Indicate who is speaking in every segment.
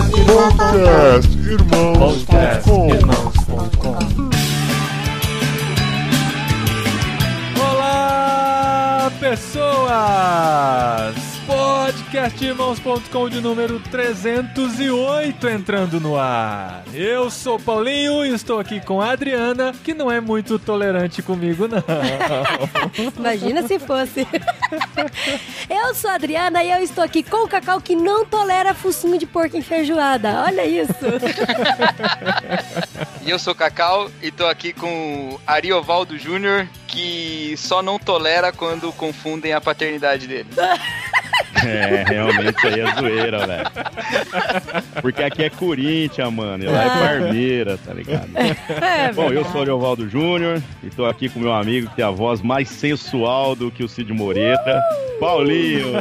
Speaker 1: Podcast Irmãos.
Speaker 2: Podcast Irmãos.com. Olá, pessoas! Podcastirmãos.com de número 308 entrando no ar. Eu sou Paulinho e estou aqui com a Adriana, que não é muito tolerante comigo, não.
Speaker 3: Imagina se fosse. eu sou a Adriana e eu estou aqui com o Cacau que não tolera focinho de porco em feijoada. Olha isso.
Speaker 4: E eu sou Cacau e tô aqui com o Ariovaldo Júnior, que só não tolera quando confundem a paternidade dele.
Speaker 5: É, realmente aí é zoeira, velho. Porque aqui é Corinthians, mano, e lá é Parmeira, tá ligado?
Speaker 3: É,
Speaker 5: Bom, eu sou o Leovaldo Júnior e tô aqui com meu amigo que tem a voz mais sensual do que o Cid Moreta, Paulinho.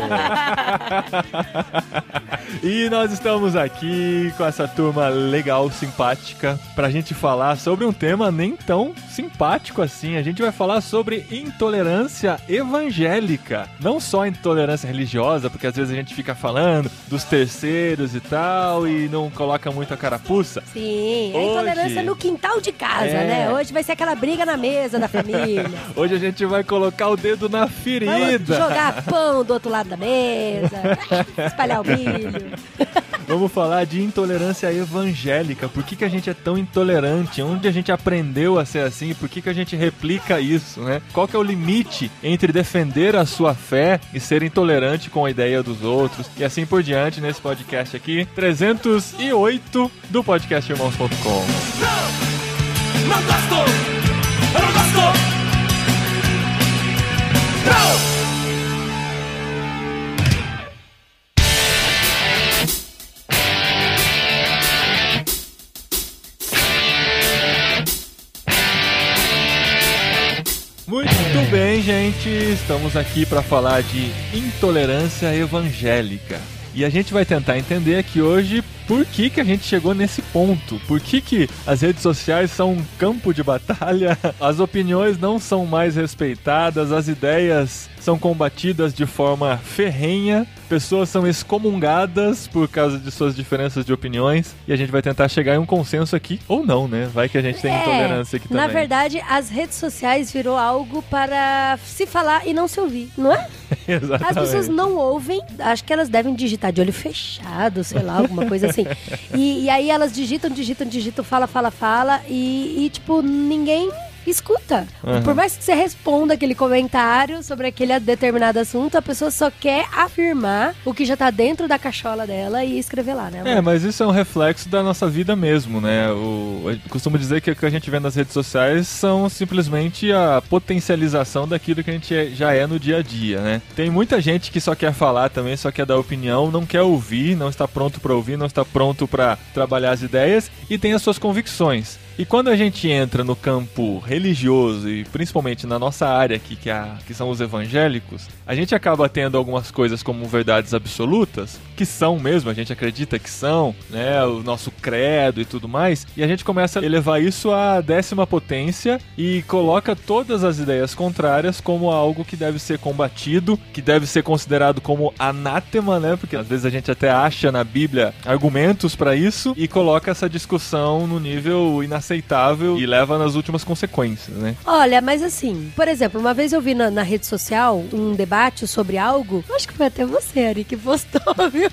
Speaker 2: E nós estamos aqui com essa turma legal, simpática, pra gente falar sobre um tema nem tão simpático assim. A gente vai falar sobre intolerância evangélica. Não só intolerância religiosa, porque às vezes a gente fica falando dos terceiros e tal e não coloca muito a carapuça.
Speaker 3: Sim, é
Speaker 2: Hoje-
Speaker 3: intolerância no quintal de casa,
Speaker 2: É.
Speaker 3: né? Hoje vai ser aquela briga na mesa da família.
Speaker 2: Hoje a gente vai colocar o dedo na
Speaker 3: Vamos
Speaker 2: ferida.
Speaker 3: jogar pão do outro lado da mesa, espalhar o milho.
Speaker 2: Vamos falar de intolerância evangélica. Por que, que a gente é tão intolerante? Onde a gente aprendeu a ser assim? Por que, que a gente replica isso, né? Qual que é o limite entre defender a sua fé e ser intolerante com a ideia dos outros? E assim por diante nesse podcast aqui, 308 do podcast irmãos.com.
Speaker 6: Não gosto! Eu
Speaker 2: bem, gente. Estamos aqui para falar de intolerância evangélica. E a gente vai tentar entender aqui hoje por que, que a gente chegou nesse ponto. Por que, que as redes sociais são um campo de batalha, as opiniões não são mais respeitadas, as ideias são combatidas de forma ferrenha, pessoas são excomungadas por causa de suas diferenças de opiniões. E a gente vai tentar chegar em um consenso aqui, ou não, né? Vai que a gente tem intolerância aqui também.
Speaker 3: É, na verdade, as redes sociais virou algo para se falar e não se ouvir, não é?
Speaker 2: Exatamente.
Speaker 3: As pessoas não ouvem, acho que elas devem digitar de olho fechado, sei lá, alguma coisa assim. E, e aí elas digitam, digitam, digitam, fala, fala, fala, e, e, tipo, ninguém escuta.
Speaker 2: Uhum.
Speaker 3: Por mais que você responda aquele comentário sobre aquele determinado assunto, a pessoa só quer afirmar o que já tá dentro da cachola dela e escrever lá, né?
Speaker 2: É,
Speaker 3: amor?
Speaker 2: mas isso é um reflexo da nossa vida mesmo, né? O, eu costumo dizer que o que a gente vê nas redes sociais são simplesmente a potencialização daquilo que a gente é- já é no dia a dia, né? Tem muita gente que só quer falar também, só quer dar opinião, não quer ouvir, não está pronto para ouvir, não está pronto para trabalhar as ideias e tem as suas convicções. E quando a gente entra no campo religioso e principalmente na nossa área aqui, que, é que são os evangélicos, a gente acaba tendo algumas coisas como verdades absolutas, que são mesmo, a gente acredita que são, né? O nosso credo e tudo mais, e a gente começa a elevar isso à décima potência e coloca todas as ideias contrárias como algo que deve ser combatido, que deve ser considerado como anátema, né? Porque às vezes a gente até acha na Bíblia argumentos para isso e coloca essa discussão no nível inaceitável e leva nas últimas consequências, né?
Speaker 3: Olha, mas assim, por exemplo, uma vez eu vi na, na rede social um debate sobre algo, acho que foi até você, Ari, que postou, viu?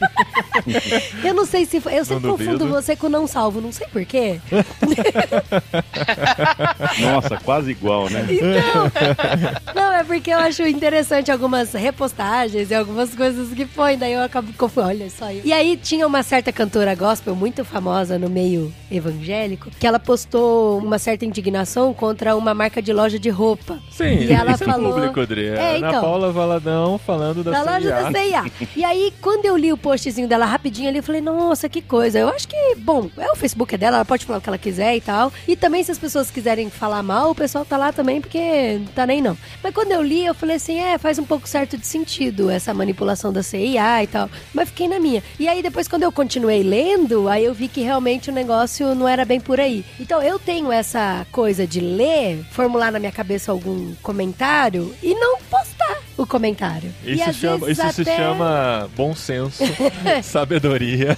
Speaker 3: eu não sei se foi, eu sempre
Speaker 2: Não
Speaker 3: confundo
Speaker 2: duvido.
Speaker 3: você com não salvo, não sei porquê.
Speaker 5: Nossa, quase igual, né?
Speaker 3: Não, é porque eu acho interessante algumas repostagens e algumas coisas que põe, daí eu acabo confundindo, olha só. eu- E aí tinha uma certa cantora gospel muito famosa no meio evangélico, que ela postou uma certa indignação contra uma marca de loja de roupa.
Speaker 2: Sim,
Speaker 3: E ela
Speaker 2: isso
Speaker 3: falou-
Speaker 2: é público, Adri.
Speaker 3: É,
Speaker 2: Ana
Speaker 3: então.
Speaker 2: Paula Valadão falando da,
Speaker 3: da loja da CIA. E aí, quando eu li o postzinho dela rapidinho ali, eu falei, nossa, que coisa. Eu acho que, bom, é o Facebook é dela, ela pode falar o que ela quiser e tal. E também, se as pessoas quiserem falar mal, o pessoal tá lá também, porque não tá nem não. Mas quando eu li, eu falei assim, é, faz um pouco certo de sentido essa manipulação da CIA e tal. Mas fiquei na minha. E aí, depois, quando eu continuei lendo, aí eu vi que realmente o negócio não era bem por aí. Então, eu tenho essa coisa de ler, formular na minha cabeça algum comentário e não postar. O comentário.
Speaker 2: Isso, chama, isso se
Speaker 3: até-
Speaker 2: chama bom senso, sabedoria.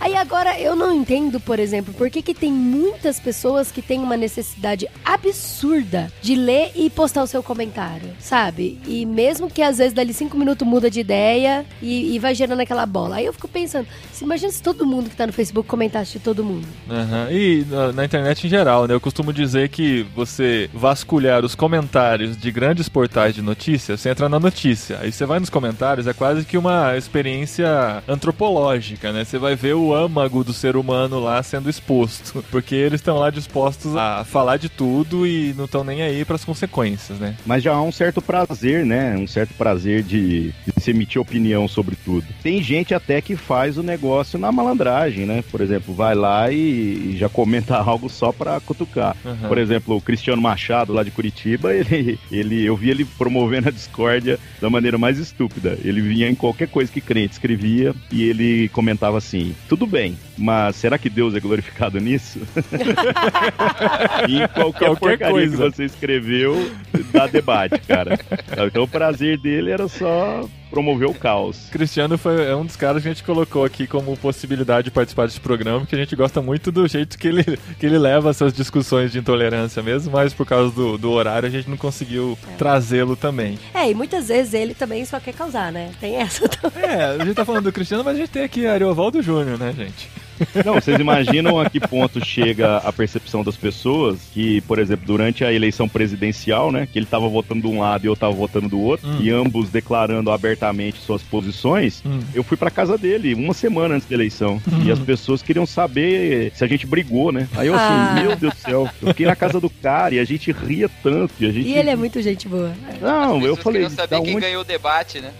Speaker 3: Aí agora eu não entendo, por exemplo, por que, que tem muitas pessoas que têm uma necessidade absurda de ler e postar o seu comentário, sabe? E mesmo que às vezes dali cinco minutos muda de ideia e, e vai gerando aquela bola. Aí eu fico pensando, se imagina se todo mundo que tá no Facebook comentasse de todo mundo.
Speaker 2: Aham. E na, na internet em geral, né? Eu costumo dizer que você vasculhar os comentários de grandes portais de notícias, você entra na notícia. Aí você vai nos comentários, é quase que uma experiência antropológica, né? Você vai ver o âmago do ser humano lá sendo exposto. Porque eles estão lá dispostos a falar de tudo e não estão nem aí para as consequências, né?
Speaker 5: Mas já há um certo prazer, né? Um certo prazer de, de se emitir opinião sobre tudo. Tem gente até que faz o negócio na malandragem, né? Por exemplo, vai lá e, e já comenta algo só pra cutucar.
Speaker 2: Aham.
Speaker 5: Por exemplo, o Cristiano Machado, lá de Curitiba, ele, ele, eu vi ele promovendo a discórdia da maneira mais estúpida. Ele vinha em qualquer coisa que crente escrevia e ele comentava assim: tudo bem, mas será que Deus é glorificado nisso? em qualquer,
Speaker 2: Qualquer coisa.
Speaker 5: que você escreveu, dá debate, cara. Então o prazer dele era só promover o caos.
Speaker 2: Cristiano foi é um dos caras que a gente colocou aqui como possibilidade de participar desse programa, porque a gente gosta muito do jeito que ele, que ele leva essas discussões de intolerância mesmo, mas por causa do, do horário a gente não conseguiu trazê-lo também.
Speaker 3: É, e muitas vezes ele também só quer causar, né? Tem essa também.
Speaker 2: É, a gente tá falando do Cristiano, mas a gente tem aqui Ariovaldo Júnior, né, gente?
Speaker 5: Não, vocês imaginam a que ponto chega a percepção das pessoas que, por exemplo, durante a eleição presidencial, né, que ele tava votando de um lado e eu tava votando do outro,
Speaker 2: Hum.
Speaker 5: e ambos declarando abertamente suas posições,
Speaker 2: Hum.
Speaker 5: eu fui pra casa dele uma semana antes da eleição. E as pessoas queriam saber se a gente brigou, né? Aí eu assim,
Speaker 3: Ah.
Speaker 5: meu Deus do céu, eu fiquei na casa do cara e a gente ria tanto. E, a gente...
Speaker 3: E ele é muito gente boa.
Speaker 5: Não, eu falei,
Speaker 4: queriam saber quem
Speaker 5: onde
Speaker 4: ganhou o debate, né?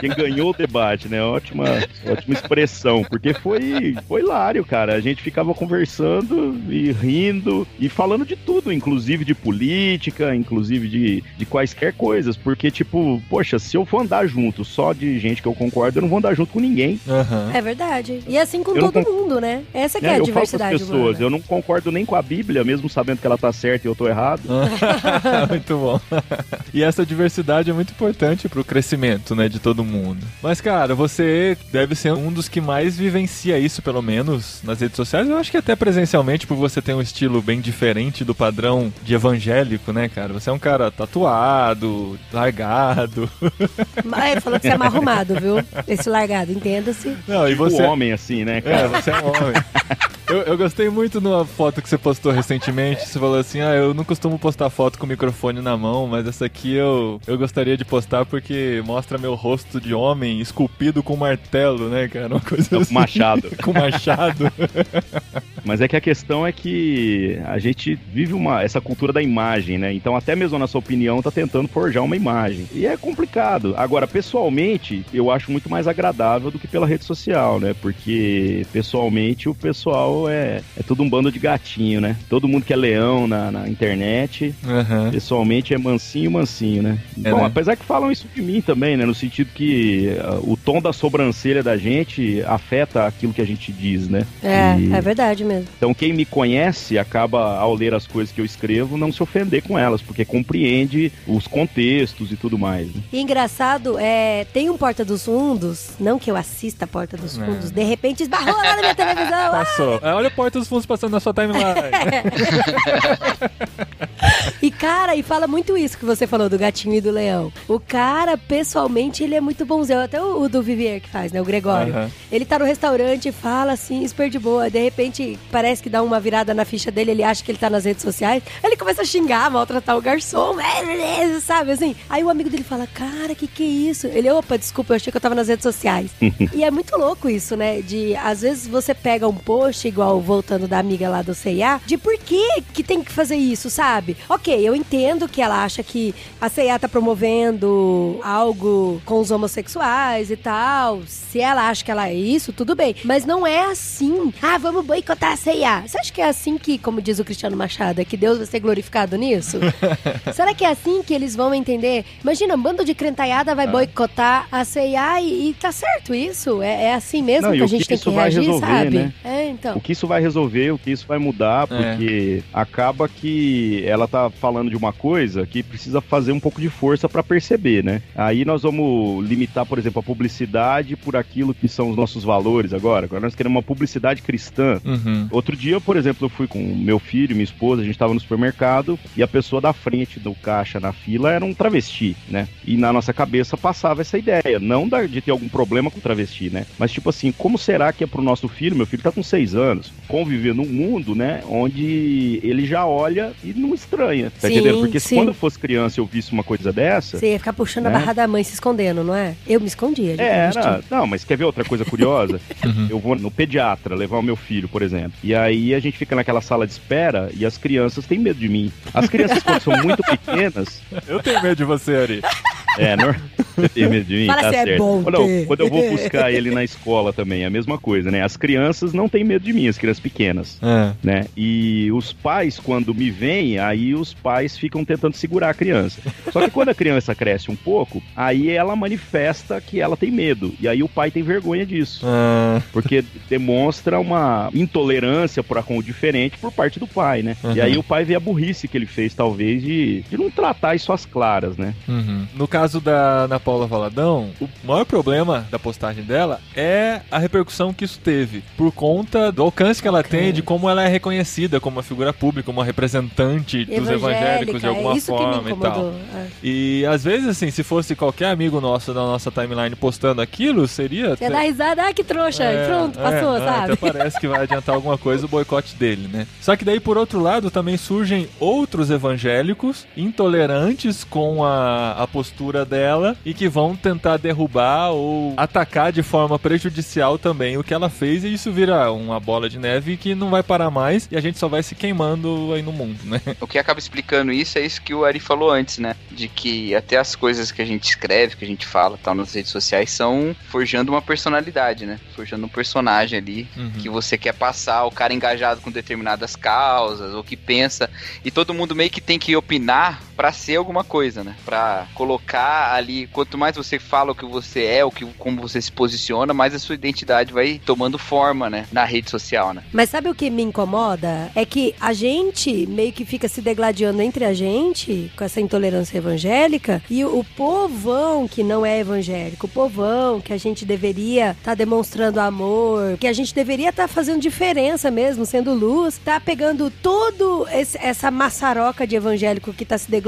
Speaker 5: quem ganhou o debate, né? Ótima, ótima expressão, porque foi, foi hilário, cara. A gente ficava conversando e rindo e falando de tudo, inclusive de política, inclusive de, de quaisquer coisas, porque, tipo, poxa, se eu for andar junto só de gente que eu concordo, eu não vou andar junto com ninguém.
Speaker 2: Aham.
Speaker 3: É verdade. E assim com
Speaker 5: Eu
Speaker 3: todo mundo, né? Essa que é,
Speaker 5: né?
Speaker 3: a
Speaker 5: eu
Speaker 3: diversidade
Speaker 5: pessoas,
Speaker 3: humana.
Speaker 5: eu não concordo nem com a Bíblia, mesmo sabendo que ela tá certa e eu tô errado.
Speaker 2: muito bom. e essa diversidade é muito importante pro crescimento, né, de todo mundo. Mas, cara, você deve ser um dos que mais vivencia isso, pelo menos, nas redes sociais. Eu acho que até presencialmente, por você ter um estilo bem diferente do padrão de evangélico, né, cara? Você é um cara tatuado, largado.
Speaker 3: Mas ele falou que você é mal arrumado, viu? Esse largado, entenda-se.
Speaker 2: Não, e
Speaker 5: Tipo
Speaker 2: você...
Speaker 5: homem, assim, né,
Speaker 2: É,
Speaker 5: cara?
Speaker 2: você é um homem. Eu, eu gostei muito numa foto que você postou recentemente. Você falou assim: Ah, eu não costumo postar foto com o microfone na mão, mas essa aqui eu, eu gostaria de postar porque mostra meu rosto de homem esculpido com martelo, né, cara? Uma coisa
Speaker 5: Com
Speaker 2: assim.
Speaker 5: machado.
Speaker 2: com machado.
Speaker 5: Mas é que a questão é que a gente vive uma, essa cultura da imagem, né? Então, até mesmo na sua opinião, tá tentando forjar uma imagem. E é complicado. Agora, pessoalmente, eu acho muito mais agradável do que pela rede social, né? Porque, pessoalmente, o pessoal é, é tudo um bando de gatinho, né? Todo mundo que é leão na, na internet,
Speaker 2: Aham.
Speaker 5: pessoalmente é mansinho, mansinho, né?
Speaker 2: É,
Speaker 5: Bom,
Speaker 2: né?
Speaker 5: apesar que falam isso de mim também, né? No sentido que ah, o tom da sobrancelha da gente afeta aquilo que a gente diz, né?
Speaker 3: É,
Speaker 5: E-
Speaker 3: é verdade mesmo.
Speaker 5: então quem me conhece acaba, ao ler as coisas que eu escrevo, não se ofender com elas, porque compreende os contextos e tudo mais. né?
Speaker 3: E engraçado, é, tem um Porta dos Fundos, não que eu assista a Porta dos
Speaker 2: É.
Speaker 3: Fundos, de repente esbarrou lá na minha televisão. ah,
Speaker 2: Passou. Ah, Olha a porta dos fundos passando na sua timeline.
Speaker 3: E cara, e fala muito isso que você falou do gatinho e do leão. O cara, pessoalmente, ele é muito bonzão. Até o, o do Vivier que faz, né? O Gregório.
Speaker 2: Aham.
Speaker 3: Ele tá no restaurante e fala assim, super de boa. De repente, parece que dá uma virada na ficha dele, ele acha que ele tá nas redes sociais. Ele começa a xingar, maltratar o garçom, é, sabe assim? Aí o amigo dele fala, cara, que que é isso? Ele, opa, desculpa, eu achei que eu tava nas redes sociais. e é muito louco isso, né? De, às vezes você pega um post, igual voltando da amiga lá do C&A, de por que que tem que fazer isso, sabe? Ok, eu entendo que ela acha que a C&A tá promovendo algo com os homossexuais e tal. Se ela acha que ela é isso, tudo bem. Mas não é assim. Ah, vamos boicotar a C&A. Você acha que é assim que, como diz o Cristiano Machado, é que Deus vai ser glorificado nisso? Será que é assim que eles vão entender? Imagina, um bando de crentaiada vai boicotar a C&A e, e tá certo isso? É, é assim mesmo
Speaker 5: Não,
Speaker 3: que a gente
Speaker 5: que
Speaker 3: tem que reagir,
Speaker 5: resolver,
Speaker 3: sabe?
Speaker 5: né?
Speaker 3: É, então.
Speaker 5: O que isso vai resolver, o que isso vai mudar, porque acaba que ela tá falando de uma coisa que precisa fazer um pouco de força pra perceber, né? Aí nós vamos limitar, por exemplo, a publicidade por aquilo que são os nossos valores agora. Agora nós queremos uma publicidade cristã.
Speaker 2: Uhum.
Speaker 5: Outro dia, por exemplo, eu fui com meu filho, minha esposa, a gente tava no supermercado e a pessoa da frente do caixa na fila era um travesti, né? E na nossa cabeça passava essa ideia, não de ter algum problema com travesti, né? Mas tipo assim, como será que é pro nosso filho, meu filho tá com seis anos, conviver num mundo, né, onde ele já olha e não estranha, tá
Speaker 3: Sim,
Speaker 5: entendendo? Porque se
Speaker 3: sim.
Speaker 5: quando eu fosse criança e eu visse uma coisa dessa,
Speaker 3: Você ia ficar puxando a
Speaker 5: Né?
Speaker 3: barra da mãe se escondendo, não é? Eu me escondia.
Speaker 5: É, era. Não, mas quer ver outra coisa curiosa? Eu vou no pediatra levar o meu filho, por exemplo. E aí a gente fica naquela sala de espera e as crianças têm medo de mim. As crianças, quando são muito pequenas,
Speaker 2: Eu tenho medo de você, Ari.
Speaker 5: é, não... Você tem medo de mim?
Speaker 3: Fala
Speaker 5: tá
Speaker 3: se é
Speaker 5: certo.
Speaker 3: bom ter.
Speaker 5: quando eu vou buscar ele na escola também, é a mesma coisa, né? As crianças não têm medo de mim, as crianças pequenas.
Speaker 2: É.
Speaker 5: Né? E os pais, quando me veem, aí os pais ficam tentando segurar a criança. Só que quando a criança cresce um pouco, aí ela manifesta que ela tem medo. E aí o pai tem vergonha disso.
Speaker 2: Ah,
Speaker 5: Porque demonstra uma intolerância para com o diferente por parte do pai, né?
Speaker 2: Uhum.
Speaker 5: E aí o pai vê a burrice que ele fez, talvez, de, de não tratar isso às claras, né?
Speaker 2: uhum. No caso da Ana Paula Valadão, o maior problema da postagem dela é a repercussão que isso teve, por conta do alcance que ela tem, de como ela é reconhecida como uma figura pública, como uma representante dos evangélicos de
Speaker 3: é
Speaker 2: alguma
Speaker 3: me
Speaker 2: forma e tal.
Speaker 3: É.
Speaker 2: E às vezes, assim, se fosse qualquer amigo nosso da nossa timeline postando aquilo, seria.
Speaker 3: Você ia dar risada, ah, que trouxa, e pronto, passou,
Speaker 2: é,
Speaker 3: sabe?
Speaker 2: Até parece que vai adiantar alguma coisa o boicote dele, né? Só que daí, por outro lado, também surgem outros evangélicos intolerantes com a, a postura dela e que vão tentar derrubar ou atacar de forma prejudicial também o que ela fez e isso vira uma bola de neve que não vai parar mais e a gente só vai se queimando aí no mundo, né?
Speaker 4: O que acaba explicando isso é isso que o Ari falou antes, né? De que até as coisas que a gente escreve, que a gente fala tal nas redes sociais são forjando uma personalidade, né? Forjando um personagem ali
Speaker 2: Uhum.
Speaker 4: que você quer passar, o cara engajado com determinadas causas, ou que pensa, e todo mundo meio que tem que opinar pra ser alguma coisa, né? Pra colocar ali, quanto mais você fala o que você é, o que como você se posiciona, mais a sua identidade vai tomando forma, né, na rede social, né?
Speaker 3: Mas sabe o que me incomoda? É que a gente meio que fica se degladiando entre a gente com essa intolerância evangélica e o povão que não é evangélico, o povão que a gente deveria estar demonstrando amor, que a gente deveria estar fazendo diferença mesmo, sendo luz, tá pegando todo esse- essa maçaroca de evangélico que tá se degladiando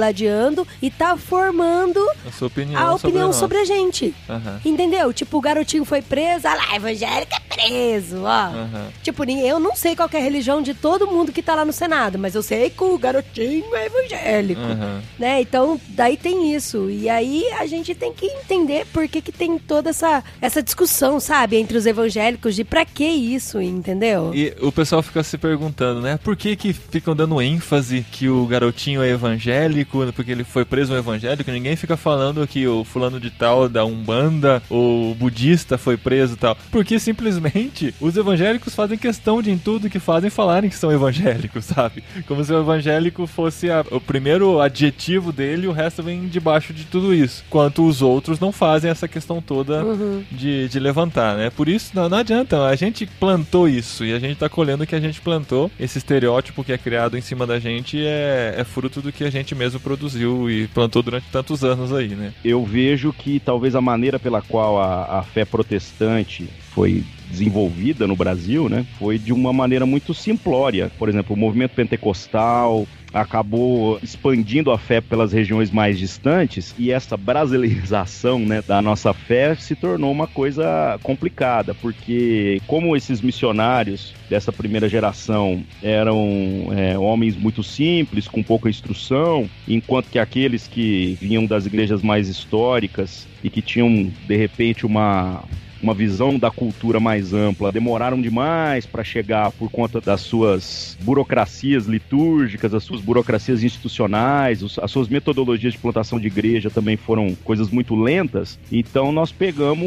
Speaker 3: e tá formando
Speaker 2: A opinião,
Speaker 3: a opinião
Speaker 2: nós.
Speaker 3: sobre a gente.
Speaker 2: Aham.
Speaker 3: Entendeu? Tipo, o garotinho foi preso, ah lá, evangélico é preso, ó.
Speaker 2: Aham.
Speaker 3: Tipo, eu não sei qual é a religião de todo mundo que tá lá no Senado, mas eu sei que o garotinho é evangélico,
Speaker 2: Aham.
Speaker 3: né? Então, daí tem isso. E aí a gente tem que entender por que que tem toda essa, essa discussão, sabe? Entre os evangélicos de pra que isso, entendeu?
Speaker 2: E o pessoal fica se perguntando, né? Por que que ficam dando ênfase que o garotinho é evangélico, porque ele foi preso um evangélico? Ninguém fica falando que o fulano de tal da Umbanda ou budista foi preso e tal. Porque simplesmente os evangélicos fazem questão de em tudo que fazem falarem que são evangélicos, sabe? Como se o evangélico fosse a- o primeiro adjetivo dele e o resto vem debaixo de tudo isso. Enquanto os outros não fazem essa questão toda
Speaker 3: Uhum.
Speaker 2: de, de levantar, né? Por isso, não, não adianta, a gente plantou isso e a gente tá colhendo o que a gente plantou. Esse estereótipo que é criado em cima da gente é, é fruto do que a gente mesmo produziu e plantou durante tantos anos aí, né?
Speaker 5: Eu vejo que talvez a maneira pela qual a, a fé protestante foi desenvolvida no Brasil, né, foi de uma maneira muito simplória. Por exemplo, o movimento pentecostal acabou expandindo a fé pelas regiões mais distantes e essa brasileirização, né, da nossa fé se tornou uma coisa complicada, porque como esses missionários dessa primeira geração eram é, homens muito simples, com pouca instrução, enquanto que aqueles que vinham das igrejas mais históricas e que tinham de repente uma uma visão da cultura mais ampla. Demoraram demais para chegar por conta das suas burocracias litúrgicas, as suas burocracias institucionais, as suas metodologias de plantação de igreja também foram coisas muito lentas. Então nós pegamos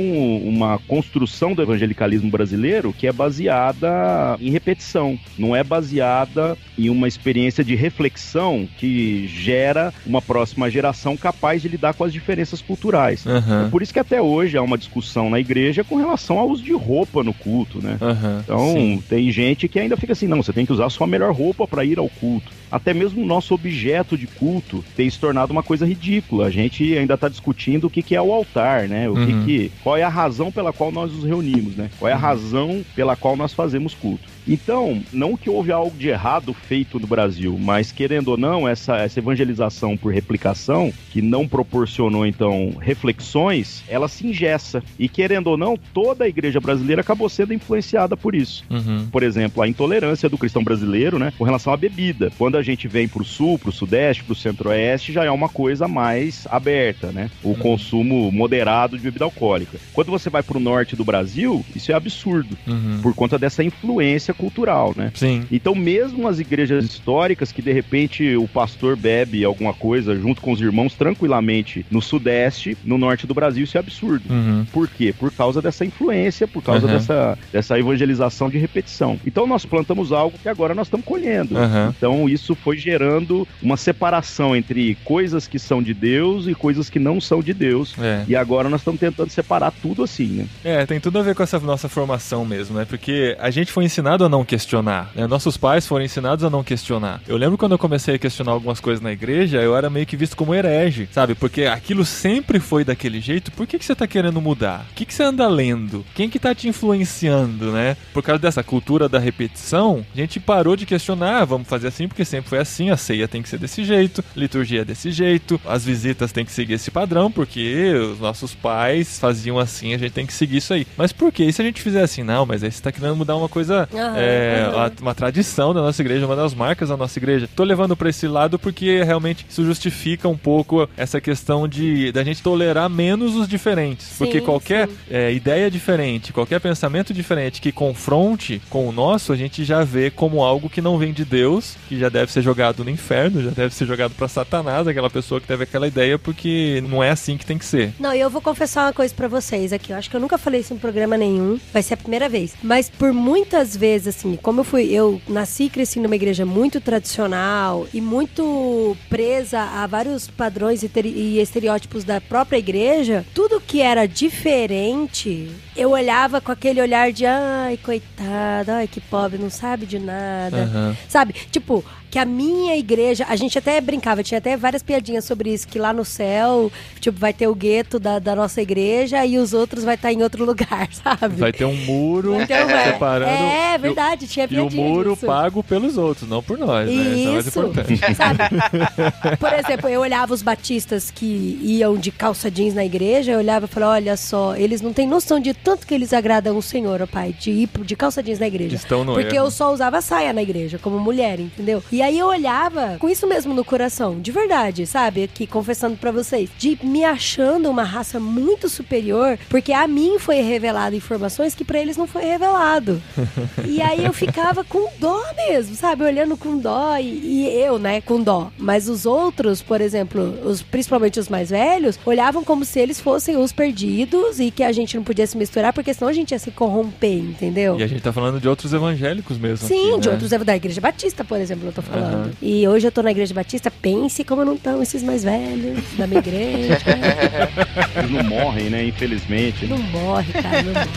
Speaker 5: uma construção do evangelicalismo brasileiro que é baseada em repetição, não é baseada em uma experiência de reflexão que gera uma próxima geração capaz de lidar com as diferenças culturais.
Speaker 2: Aham.
Speaker 5: Por isso que até hoje há uma discussão na igreja igreja com relação ao uso de roupa no culto, né?
Speaker 2: Aham,
Speaker 5: Então,
Speaker 2: sim.
Speaker 5: tem gente que ainda fica assim, não, você tem que usar a sua melhor roupa para ir ao culto. Até mesmo o nosso objeto de culto tem se tornado uma coisa ridícula. A gente ainda está discutindo o que, que é o altar, né? O
Speaker 2: Uhum.
Speaker 5: que que, qual é a razão pela qual nós nos reunimos, né? Qual é a razão pela qual nós fazemos culto. Então, não que houve algo de errado feito no Brasil, mas querendo ou não, essa, essa evangelização por replicação, que não proporcionou, então, reflexões, ela se ingessa. E querendo ou não, toda a igreja brasileira acabou sendo influenciada por isso
Speaker 2: Uhum.
Speaker 5: por exemplo, a intolerância do cristão brasileiro, né, com relação à bebida. Quando a gente vem pro sul, pro sudeste, pro centro-oeste, já é uma coisa mais aberta, né? O consumo moderado de bebida alcoólica. Quando você vai pro norte do Brasil, isso é absurdo,
Speaker 2: Uhum.
Speaker 5: por conta dessa influência cultural, né?
Speaker 2: Sim.
Speaker 5: Então, mesmo as igrejas históricas, que de repente o pastor bebe alguma coisa junto com os irmãos tranquilamente no sudeste, no norte do Brasil, isso é absurdo.
Speaker 2: Uhum.
Speaker 5: Por quê? Por causa dessa influência, por causa
Speaker 2: Uhum.
Speaker 5: dessa, dessa evangelização de repetição. Então nós plantamos algo que agora nós estamos colhendo.
Speaker 2: Uhum.
Speaker 5: Então isso foi gerando uma separação entre coisas que são de Deus e coisas que não são de Deus.
Speaker 2: É.
Speaker 5: E agora nós estamos tentando separar tudo assim, né?
Speaker 2: É, tem tudo a ver com essa nossa formação mesmo, né? Porque a gente foi ensinado a não questionar, né? Nossos pais foram ensinados a não questionar. Eu lembro quando eu comecei a questionar algumas coisas na igreja, eu era meio que visto como herege, sabe? Porque aquilo sempre foi daquele jeito, por que, que você tá querendo mudar? O que, que você anda lendo? Quem que tá te influenciando, né? Por causa dessa cultura da repetição, a gente parou de questionar, "Ah, vamos fazer assim porque sempre foi assim, a ceia tem que ser desse jeito, liturgia é desse jeito, as visitas tem que seguir esse padrão, porque os nossos pais faziam assim, a gente tem que seguir isso aí. Mas por quê? E se a gente fizer assim? Não, mas aí você tá querendo mudar uma coisa, é, uma, tradição da nossa igreja, uma das marcas da nossa igreja. Tô levando pra esse lado porque realmente isso justifica um pouco essa questão de da gente tolerar menos os diferentes.
Speaker 3: Sim,
Speaker 2: porque qualquer é, ideia diferente, qualquer pensamento diferente que confronte com o nosso, a gente já vê como algo que não vem de Deus, que já deve ser jogado no inferno, já deve ser jogado pra Satanás, aquela pessoa que teve aquela ideia, porque não é assim que tem que ser.
Speaker 3: Não, e eu vou confessar uma coisa pra vocês aqui. Eu acho que eu nunca falei isso em programa nenhum. Vai ser a primeira vez. Mas por muitas vezes, assim, como eu fui, eu nasci e cresci numa igreja muito tradicional e muito presa a vários padrões e, estereótipos da própria igreja, tudo que era diferente, eu olhava com aquele olhar de ai, coitado, ai, que pobre, não sabe de nada.
Speaker 2: Aham.
Speaker 3: Sabe? Tipo, que a minha igreja, a gente até brincava, tinha até várias piadinhas sobre isso, que lá no céu, tipo, vai ter o gueto da, da nossa igreja e os outros vai estar em outro lugar, sabe?
Speaker 2: Vai ter um muro
Speaker 3: Então, é,
Speaker 2: separando.
Speaker 3: é
Speaker 2: o-
Speaker 3: verdade, tinha
Speaker 2: E o
Speaker 3: piadinha
Speaker 2: muro
Speaker 3: disso.
Speaker 2: pago pelos outros, não por nós, né? Isso é
Speaker 3: Isso.
Speaker 2: importante.
Speaker 3: Sabe? Por exemplo, eu olhava os batistas que iam de calça jeans na igreja, eu olhava e falava, olha só, eles não têm noção de tanto que eles agradam o Senhor, ó pai, de ir de calça jeans na igreja.
Speaker 2: Estão no
Speaker 3: Porque
Speaker 2: erro.
Speaker 3: eu só usava saia na igreja, como mulher, entendeu? E aí eu olhava com isso mesmo no coração, de verdade, sabe? Aqui, confessando pra vocês, de me achando uma raça muito superior, porque a mim foi revelado informações que pra eles não foi revelado. E aí eu ficava com dó mesmo, sabe? Olhando com dó e, e eu, né, com dó. Mas os outros, por exemplo, os, principalmente os mais velhos, olhavam como se eles fossem os perdidos e que a gente não podia se misturar, porque senão a gente ia se corromper, entendeu?
Speaker 2: E a gente tá falando de outros evangélicos mesmo.
Speaker 3: Sim,
Speaker 2: aqui,
Speaker 3: de
Speaker 2: né?
Speaker 3: outros da Igreja Batista, por exemplo, eu tô falando.
Speaker 2: Aham.
Speaker 3: E hoje eu tô na Igreja Batista, pense como não estão esses mais velhos da minha igreja.
Speaker 5: Eles não morrem, né? Infelizmente.
Speaker 3: não morre, cara, não morre.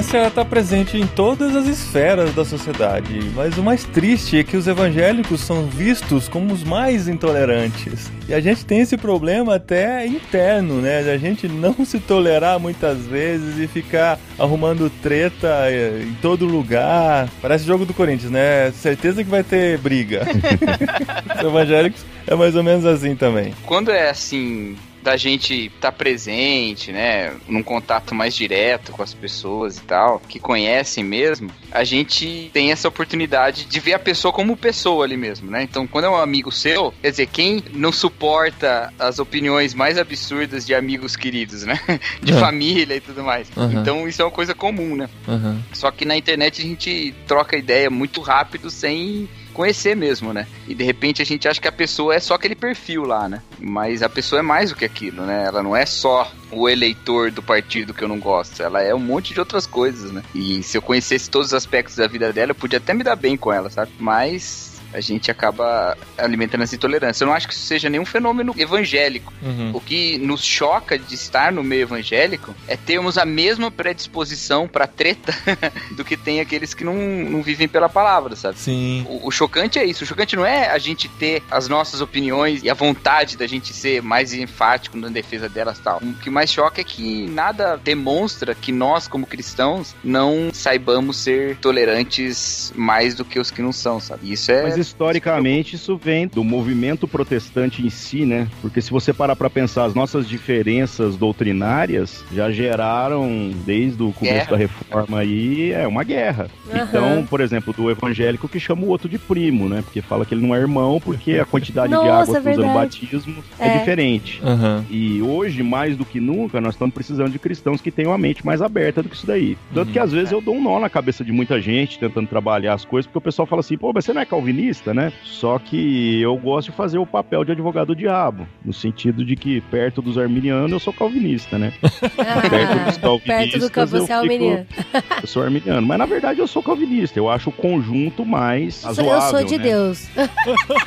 Speaker 2: A intolerância está presente em todas as esferas da sociedade, mas o mais triste é que os evangélicos são vistos como os mais intolerantes. E a gente tem esse problema até interno, né? De a gente não se tolerar muitas vezes e ficar arrumando treta eh, em todo lugar. Parece jogo do Corinthians, né? Certeza que vai ter briga. os evangélicos é mais ou menos assim também.
Speaker 4: Quando é assim, da gente estar presente, né, num contato mais direto com as pessoas e tal, que conhecem mesmo, a gente tem essa oportunidade de ver a pessoa como pessoa ali mesmo, né? Então, quando é um amigo seu, quer dizer, quem não suporta as opiniões mais absurdas de amigos queridos, né? De
Speaker 2: É.
Speaker 4: família e tudo mais.
Speaker 2: Uhum.
Speaker 4: Então, isso é uma coisa comum, né?
Speaker 2: Uhum.
Speaker 4: Só que na internet a gente troca ideia muito rápido sem conhecer mesmo, né? E de repente a gente acha que a pessoa é só aquele perfil lá, né? Mas a pessoa é mais do que aquilo, né? Ela não é só o eleitor do partido que eu não gosto, ela é um monte de outras coisas, né? E se eu conhecesse todos os aspectos da vida dela, eu podia até me dar bem com ela, sabe? Mas a gente acaba alimentando essa intolerância. Eu não acho que isso seja nenhum fenômeno evangélico.
Speaker 2: Uhum.
Speaker 4: O que nos choca de estar no meio evangélico é termos a mesma predisposição para treta do que tem aqueles que não, não vivem pela palavra, sabe?
Speaker 2: Sim.
Speaker 4: O, o chocante é isso. O chocante não é a gente ter as nossas opiniões e a vontade da gente ser mais enfático na defesa delas e tal. O que mais choca é que nada demonstra que nós, como cristãos, não saibamos ser tolerantes mais do que os que não são, sabe? Isso é.
Speaker 5: Historicamente isso vem do movimento protestante em si, né? Porque se você parar pra pensar, as nossas diferenças doutrinárias já geraram, desde o começo
Speaker 4: Guerra.
Speaker 5: da reforma aí, é uma guerra.
Speaker 3: Aham.
Speaker 5: Então, por exemplo, do evangélico que chama o outro de primo, né? Porque fala que ele não é irmão, porque a quantidade de
Speaker 3: Nossa,
Speaker 5: água que usa no batismo é,
Speaker 3: É.
Speaker 5: diferente.
Speaker 2: Aham.
Speaker 5: E hoje, mais do que nunca, nós estamos precisando de cristãos que tenham a mente mais aberta do que isso daí. Tanto
Speaker 2: Uhum.
Speaker 5: que às vezes eu dou um nó na cabeça de muita gente tentando trabalhar as coisas, porque o pessoal fala assim, pô, mas você não é calvinista, né? Só que eu gosto de fazer o papel de advogado do diabo, no sentido de que perto dos arminianos eu sou calvinista, né? Perto dos calvinistas
Speaker 3: Perto do
Speaker 5: eu
Speaker 3: você é
Speaker 5: fico-
Speaker 3: menino.
Speaker 5: Eu sou arminiano, mas na verdade eu sou calvinista. Eu acho o conjunto mais
Speaker 3: Eu
Speaker 5: razoável,
Speaker 3: sou de
Speaker 5: né?
Speaker 3: Deus.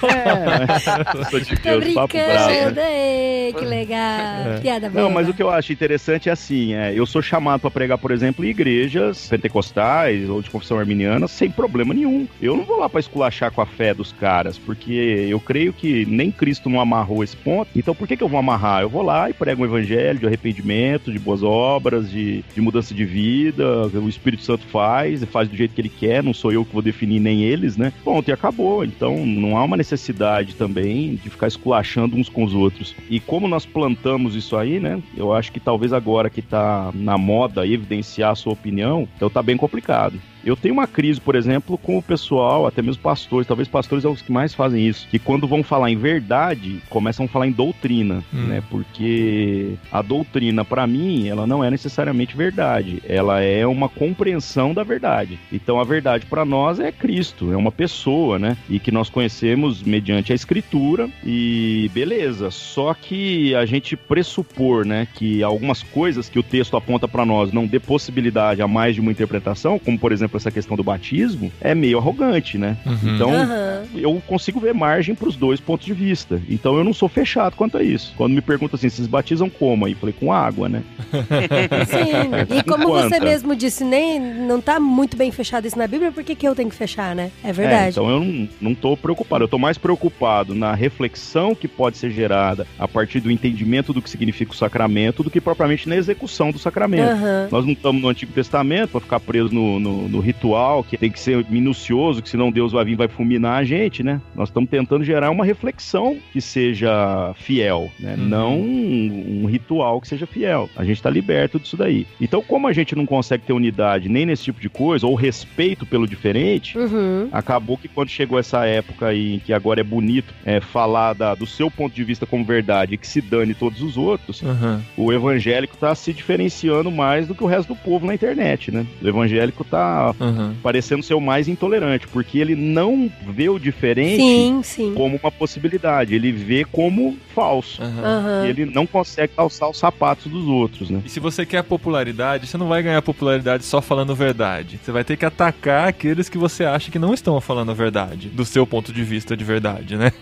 Speaker 5: É,
Speaker 2: Sou de
Speaker 3: Tô
Speaker 2: Deus.
Speaker 5: papo bravo, né?
Speaker 3: brincando. Que legal. Piada boa.
Speaker 5: Não, mas o que eu acho interessante é assim, é, eu sou chamado para pregar, por exemplo, em igrejas pentecostais ou de confissão arminiana sem problema nenhum. Eu não vou lá para esculachar com a fé dos caras, porque eu creio que nem Cristo não amarrou esse ponto. Então por que, que eu vou amarrar? Eu vou lá e prego um evangelho de arrependimento, de boas obras, de, de mudança de vida. O Espírito Santo faz, e faz do jeito que ele quer, não sou eu que vou definir nem eles, né? Ponto, e acabou. Então não há uma necessidade também de ficar esculachando uns com os outros. E como nós plantamos isso aí, né? Eu acho que talvez agora que tá na moda evidenciar a sua opinião, então tá bem complicado. Eu tenho uma crise, por exemplo, com o pessoal, até mesmo pastores, talvez pastores são os que mais fazem isso, que quando vão falar em verdade, começam a falar em doutrina,
Speaker 2: Hum.
Speaker 5: né? Porque a doutrina, pra mim, ela não é necessariamente verdade, ela é uma compreensão da verdade. Então a verdade pra nós é Cristo, é uma pessoa, né? E que nós conhecemos mediante a escritura e beleza. Só que a gente pressupor, né, que algumas coisas que o texto aponta pra nós não dê possibilidade a mais de uma interpretação, como por exemplo essa questão do batismo, é meio arrogante, né?
Speaker 2: Uhum.
Speaker 5: Então,
Speaker 3: Aham.
Speaker 5: eu consigo ver margem para os dois pontos de vista. Então eu não sou fechado quanto a isso. Quando me perguntam assim, vocês batizam como? Aí eu falei, com água, né?
Speaker 3: Sim. E como
Speaker 5: Enquanto.
Speaker 3: você mesmo disse, nem não tá muito bem fechado isso na Bíblia, por que, que eu tenho que fechar, né? É
Speaker 5: É,
Speaker 3: verdade.
Speaker 5: então eu não, não tô preocupado. Eu tô mais preocupado na reflexão que pode ser gerada a partir do entendimento do que significa o sacramento do que propriamente na execução do sacramento.
Speaker 3: Aham.
Speaker 5: Nós não estamos no Antigo Testamento para ficar preso no, no, no ritual, que tem que ser minucioso, que senão Deus vai vir e vai fulminar a gente, né? Nós estamos tentando gerar uma reflexão que seja fiel, né?
Speaker 2: Uhum.
Speaker 5: Não um, um ritual que seja fiel. A gente está liberto disso daí. Então, como a gente não consegue ter unidade nem nesse tipo de coisa, ou respeito pelo diferente,
Speaker 3: Uhum.
Speaker 5: Acabou que quando chegou essa época aí, em que agora é bonito é, falar da- do seu ponto de vista como verdade e que se dane todos os outros,
Speaker 2: Uhum.
Speaker 5: o evangélico tá se diferenciando mais do que o resto do povo na internet, né? O evangélico tá
Speaker 2: Uhum.
Speaker 5: parecendo ser o mais intolerante, porque ele não vê o diferente
Speaker 3: Sim, sim.
Speaker 5: como uma possibilidade, ele vê como falso.
Speaker 2: Uhum.
Speaker 5: E ele não consegue calçar os sapatos dos outros, né?
Speaker 2: E se você quer popularidade, você não vai ganhar popularidade só falando verdade. Você vai ter que atacar aqueles que você acha que não estão falando a verdade, do seu ponto de vista de verdade, né?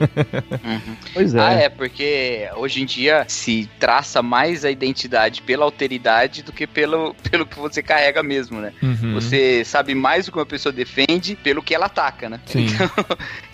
Speaker 4: Uhum.
Speaker 5: Pois é.
Speaker 4: Ah, é, porque hoje em dia se traça mais a identidade pela alteridade do que pelo, pelo que você carrega mesmo, né?
Speaker 2: Uhum.
Speaker 4: Você sabe mais o que uma pessoa defende pelo que ela ataca, né?
Speaker 2: Sim.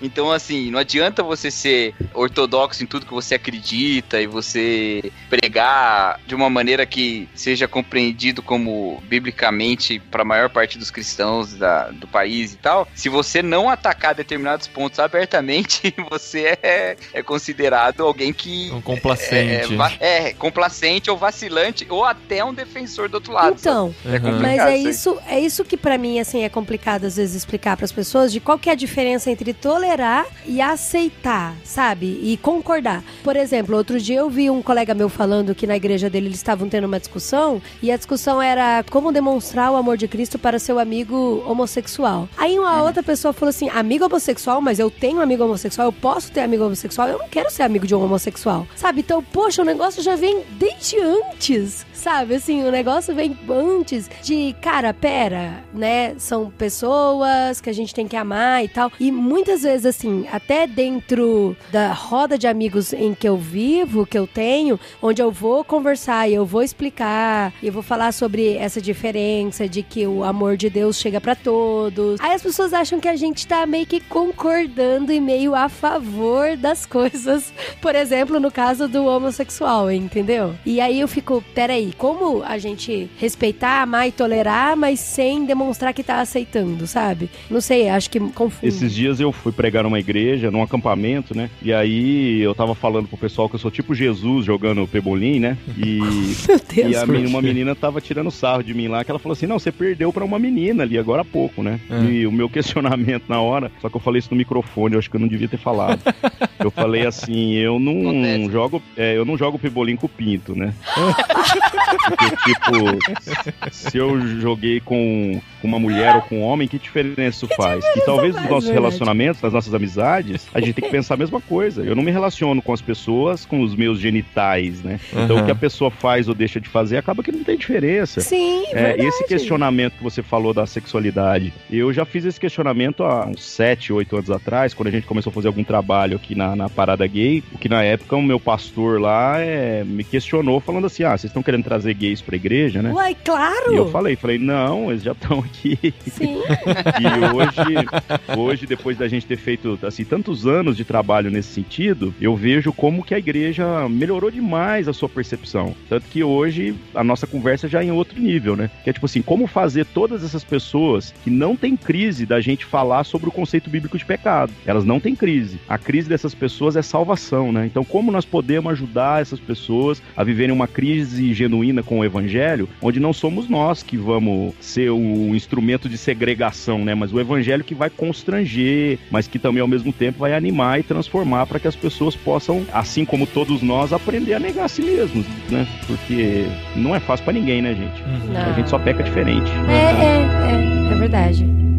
Speaker 4: Então, assim, não adianta você ser ortodoxo em tudo que você acredita e você pregar de uma maneira que seja compreendido como biblicamente para a maior parte dos cristãos da- do país e tal. Se você não atacar determinados pontos abertamente, você é, é considerado alguém que.
Speaker 2: Um
Speaker 4: É,
Speaker 2: complacente.
Speaker 4: va- é, complacente ou vacilante ou até um defensor do outro lado.
Speaker 3: Então,
Speaker 2: Uhum.
Speaker 3: mas é
Speaker 4: isso
Speaker 3: é isso que pra mim mim, assim, é complicado às vezes explicar para as pessoas de qual que é a diferença entre tolerar e aceitar, sabe? E concordar. Por exemplo, outro dia eu vi um colega meu falando que na igreja dele eles estavam tendo uma discussão e a discussão era como demonstrar o amor de Cristo para seu amigo homossexual. Aí uma outra pessoa falou assim: amigo homossexual, mas eu tenho amigo homossexual, eu posso ter amigo homossexual, eu não quero ser amigo de um homossexual. Sabe? Então, poxa, o negócio já vem desde antes. Sabe, assim, o negócio vem antes de, cara, pera, né? São pessoas que a gente tem que amar e tal. E muitas vezes, assim, até dentro da roda de amigos em que eu vivo, que eu tenho, onde eu vou conversar e eu vou explicar, e eu vou falar sobre essa diferença de que o amor de Deus chega pra todos. Aí as pessoas acham que a gente tá meio que concordando e meio a favor das coisas. Por exemplo, no caso do homossexual, entendeu? E aí eu fico, peraí, como a gente respeitar, amar e tolerar, mas sem demonstrar que tá aceitando, sabe? Não sei, acho que confunde.
Speaker 5: Esses dias eu fui pregar numa igreja, num acampamento, né? E aí eu tava falando pro pessoal que eu sou tipo Jesus jogando pebolim, né? E,
Speaker 3: Meu Deus.
Speaker 5: e a menina, uma menina tava tirando sarro de mim lá, que ela falou assim: não, você perdeu pra uma menina ali agora há pouco, né?
Speaker 2: É.
Speaker 5: E o meu questionamento na hora, só que eu falei isso no microfone, eu acho que eu não devia ter falado. eu falei assim: eu não
Speaker 4: Acontece.
Speaker 5: jogo, é, eu não jogo pebolim com o pinto, né? Porque, tipo, se eu joguei com, com uma mulher ou com um homem, que diferença isso faz? E talvez nos nossos
Speaker 3: verdade.
Speaker 5: relacionamentos, nas nossas amizades, a gente tem que pensar a mesma coisa. Eu não me relaciono com as pessoas com os meus genitais, né? Então
Speaker 2: Uhum.
Speaker 5: o que a pessoa faz ou deixa de fazer acaba que não tem diferença.
Speaker 3: Sim,
Speaker 5: É,
Speaker 3: verdade.
Speaker 5: esse questionamento que você falou da sexualidade, eu já fiz esse questionamento há uns 7, 8 anos atrás, quando a gente começou a fazer algum trabalho aqui na, na parada gay, o que na época o meu pastor lá é, me questionou, falando assim: ah, vocês estão querendo trazer gays pra igreja, né?
Speaker 3: Uai, claro!
Speaker 5: E eu falei, falei, não, eles já estão aqui.
Speaker 3: Sim.
Speaker 5: E hoje, hoje, depois da gente ter feito assim tantos anos de trabalho nesse sentido, eu vejo como que a igreja melhorou demais a sua percepção. Tanto que hoje a nossa conversa já é em outro nível, né? Que é tipo assim, como fazer todas essas pessoas que não têm crise da gente falar sobre o conceito bíblico de pecado. Elas não têm crise. A crise dessas pessoas é salvação, né? Então, como nós podemos ajudar essas pessoas a viverem uma crise genuína com o evangelho, onde não somos nós que vamos ser o instrumento de segregação, né? Mas o evangelho que vai constranger, mas que também ao mesmo tempo vai animar e transformar para que as pessoas possam, assim como todos nós, aprender a negar a si mesmos, né? Porque não é fácil para ninguém, né, gente?
Speaker 2: Uhum.
Speaker 3: Não.
Speaker 5: A gente só peca diferente.
Speaker 3: É, é, é, é verdade.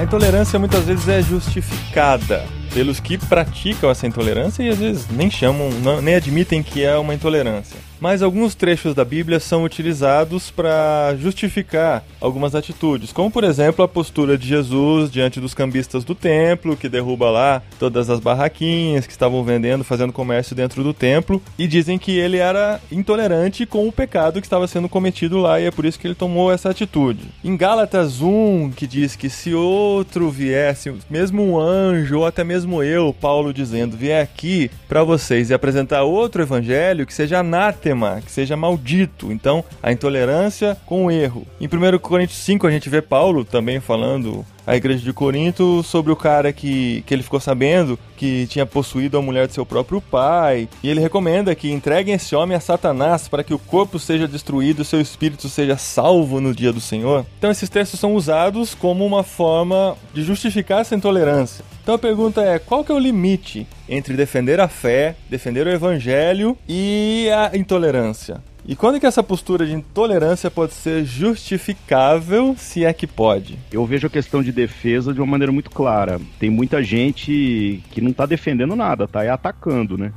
Speaker 2: A intolerância muitas vezes é justificada pelos que praticam essa intolerância e às vezes nem chamam, não- nem admitem que é uma intolerância. Mas alguns trechos da Bíblia são utilizados para justificar algumas atitudes, como por exemplo a postura de Jesus diante dos cambistas do templo, que derruba lá todas as barraquinhas que estavam vendendo, fazendo comércio dentro do templo, e dizem que ele era intolerante com o pecado que estava sendo cometido lá e é por isso que ele tomou essa atitude. Em Gálatas 1, que diz que se outro viesse, mesmo um anjo ou até mesmo eu, Paulo dizendo, vier aqui para vocês e apresentar outro evangelho que seja anátema, que seja maldito. Então, a intolerância com o erro. Em 1 Coríntios 5 a gente vê Paulo também falando a igreja de Corinto sobre o cara que, que ele ficou sabendo que tinha possuído a mulher de seu próprio pai. E ele recomenda que entreguem esse homem a Satanás para que o corpo seja destruído e seu espírito seja salvo no dia do Senhor. Então esses textos são usados como uma forma de justificar essa intolerância. Então a pergunta é: qual que é o limite entre defender a fé, defender o evangelho e a intolerância? E quando que essa postura de intolerância pode ser justificável, se é que pode?
Speaker 5: Eu vejo a questão de defesa de uma maneira muito clara. Tem muita gente que não tá defendendo nada, tá é atacando, né?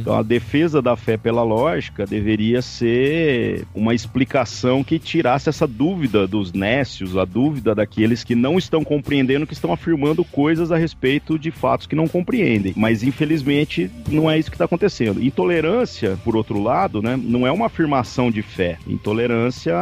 Speaker 5: Então a defesa da fé pela lógica deveria ser uma explicação que tirasse essa dúvida dos nécios, a dúvida daqueles que não estão compreendendo, que estão afirmando coisas a respeito de fatos que não compreendem. Mas infelizmente não é isso que está acontecendo. Intolerância, por outro lado, né, não é uma afirmação de fé. Intolerância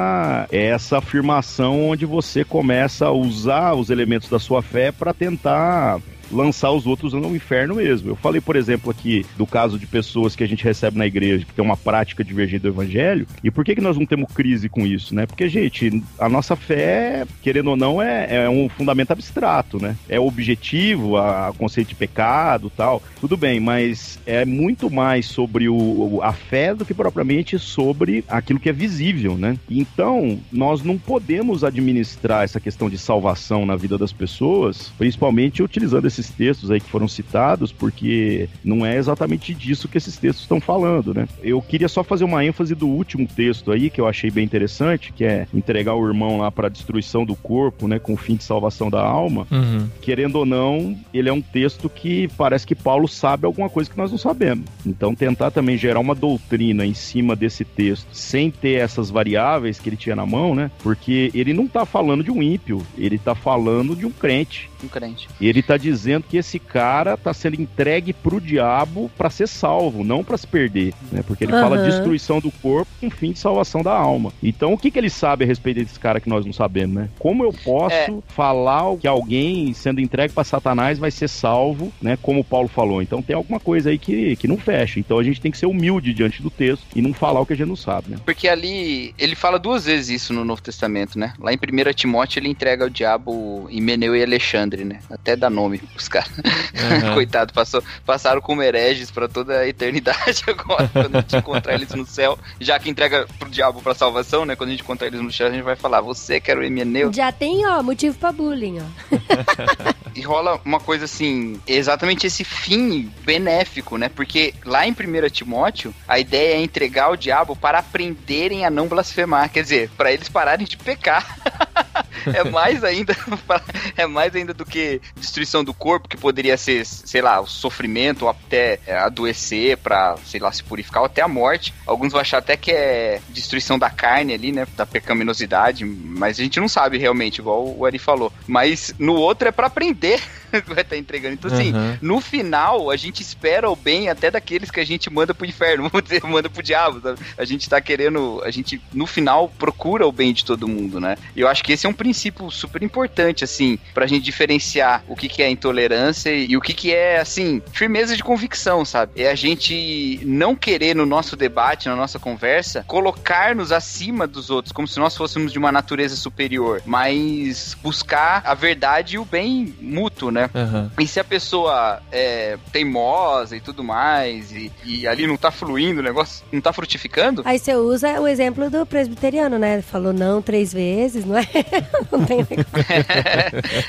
Speaker 5: é essa afirmação onde você começa a usar os elementos da sua fé para tentar lançar os outros no inferno mesmo. Eu falei, por exemplo, aqui do caso de pessoas que a gente recebe na igreja que tem uma prática divergente do evangelho. E por que, que nós não temos crise com isso, né? Porque, gente, a nossa fé, querendo ou não, é, é um fundamento abstrato, né? É objetivo, a, conceito de pecado tal. Tudo bem, mas é muito mais sobre o, a fé do que propriamente sobre aquilo que é visível, né? Então, nós não podemos administrar essa questão de salvação na vida das pessoas, principalmente utilizando esses textos aí que foram citados, porque não é exatamente disso que esses textos estão falando, né? Eu queria só fazer uma ênfase do último texto aí, que eu achei bem interessante, que é entregar o irmão lá para a destruição do corpo, né, com o fim de salvação da alma.
Speaker 2: Uhum.
Speaker 5: Querendo ou não, ele é um texto que parece que Paulo sabe alguma coisa que nós não sabemos. Então, tentar também gerar uma doutrina em cima desse texto, sem ter essas variáveis que ele tinha na mão, né? Porque ele não tá falando de um ímpio, ele tá falando de um crente.
Speaker 4: Um crente.
Speaker 5: E ele tá dizendo que esse cara tá sendo entregue pro diabo para ser salvo, não para se perder, né? Porque ele fala
Speaker 3: Aham.
Speaker 5: destruição do corpo com fim de salvação da alma. Então, o que que ele sabe a respeito desse cara que nós não sabemos, né? Como eu posso
Speaker 4: É.
Speaker 5: falar que alguém sendo entregue para Satanás vai ser salvo, né? Como Paulo falou. Então, tem alguma coisa aí que, que não fecha. Então, a gente tem que ser humilde diante do texto e não falar o que a gente não sabe, né?
Speaker 4: Porque ali ele fala duas vezes isso no Novo Testamento, né? Lá em 1 Timóteo ele entrega ao diabo Himeneu e Alexandre, né? Até dá nome pros caras.
Speaker 2: Aham.
Speaker 4: Coitado, passou, passaram como hereges pra toda a eternidade agora, quando a gente encontrar eles no céu. Já que entrega pro diabo pra salvação, né? Quando a gente encontrar eles no céu, a gente vai falar, você que era o Himeneu.
Speaker 3: Já tem, ó, motivo pra bullying, ó.
Speaker 4: E rola uma coisa assim, exatamente esse fim benéfico, né? Porque lá em 1 Timóteo, a ideia é entregar ao diabo para aprenderem a não blasfemar. Quer dizer, para eles pararem de pecar. é mais ainda é mais ainda do que destruição do corpo, que poderia ser, sei lá, o sofrimento, ou até é, adoecer para, sei lá, se purificar, ou até a morte. Alguns vão achar até que é destruição da carne ali, né? Da pecaminosidade, mas a gente não sabe realmente, igual o Ari falou. Mas no outro é para aprender. vai estar entregando. Então, assim,
Speaker 2: Uhum.
Speaker 4: no final, a gente espera o bem até daqueles que a gente manda pro inferno, vamos dizer, manda pro diabo. sabe? A gente tá querendo, a gente, no final, procura o bem de todo mundo, né? E eu acho que esse é um princípio super importante, assim, pra gente diferenciar o que, que é intolerância e o que, que é, assim, firmeza de convicção, sabe? É a gente não querer, no nosso debate, na nossa conversa, colocar-nos acima dos outros, como se nós fôssemos de uma natureza superior, mas buscar a verdade e o bem mútuo, né?
Speaker 2: Aham.
Speaker 4: E se a pessoa é teimosa e tudo mais, e, e ali não tá fluindo o negócio, não tá frutificando,
Speaker 3: Aí você usa o exemplo do presbiteriano, né? Falou não três vezes, não é? não tem.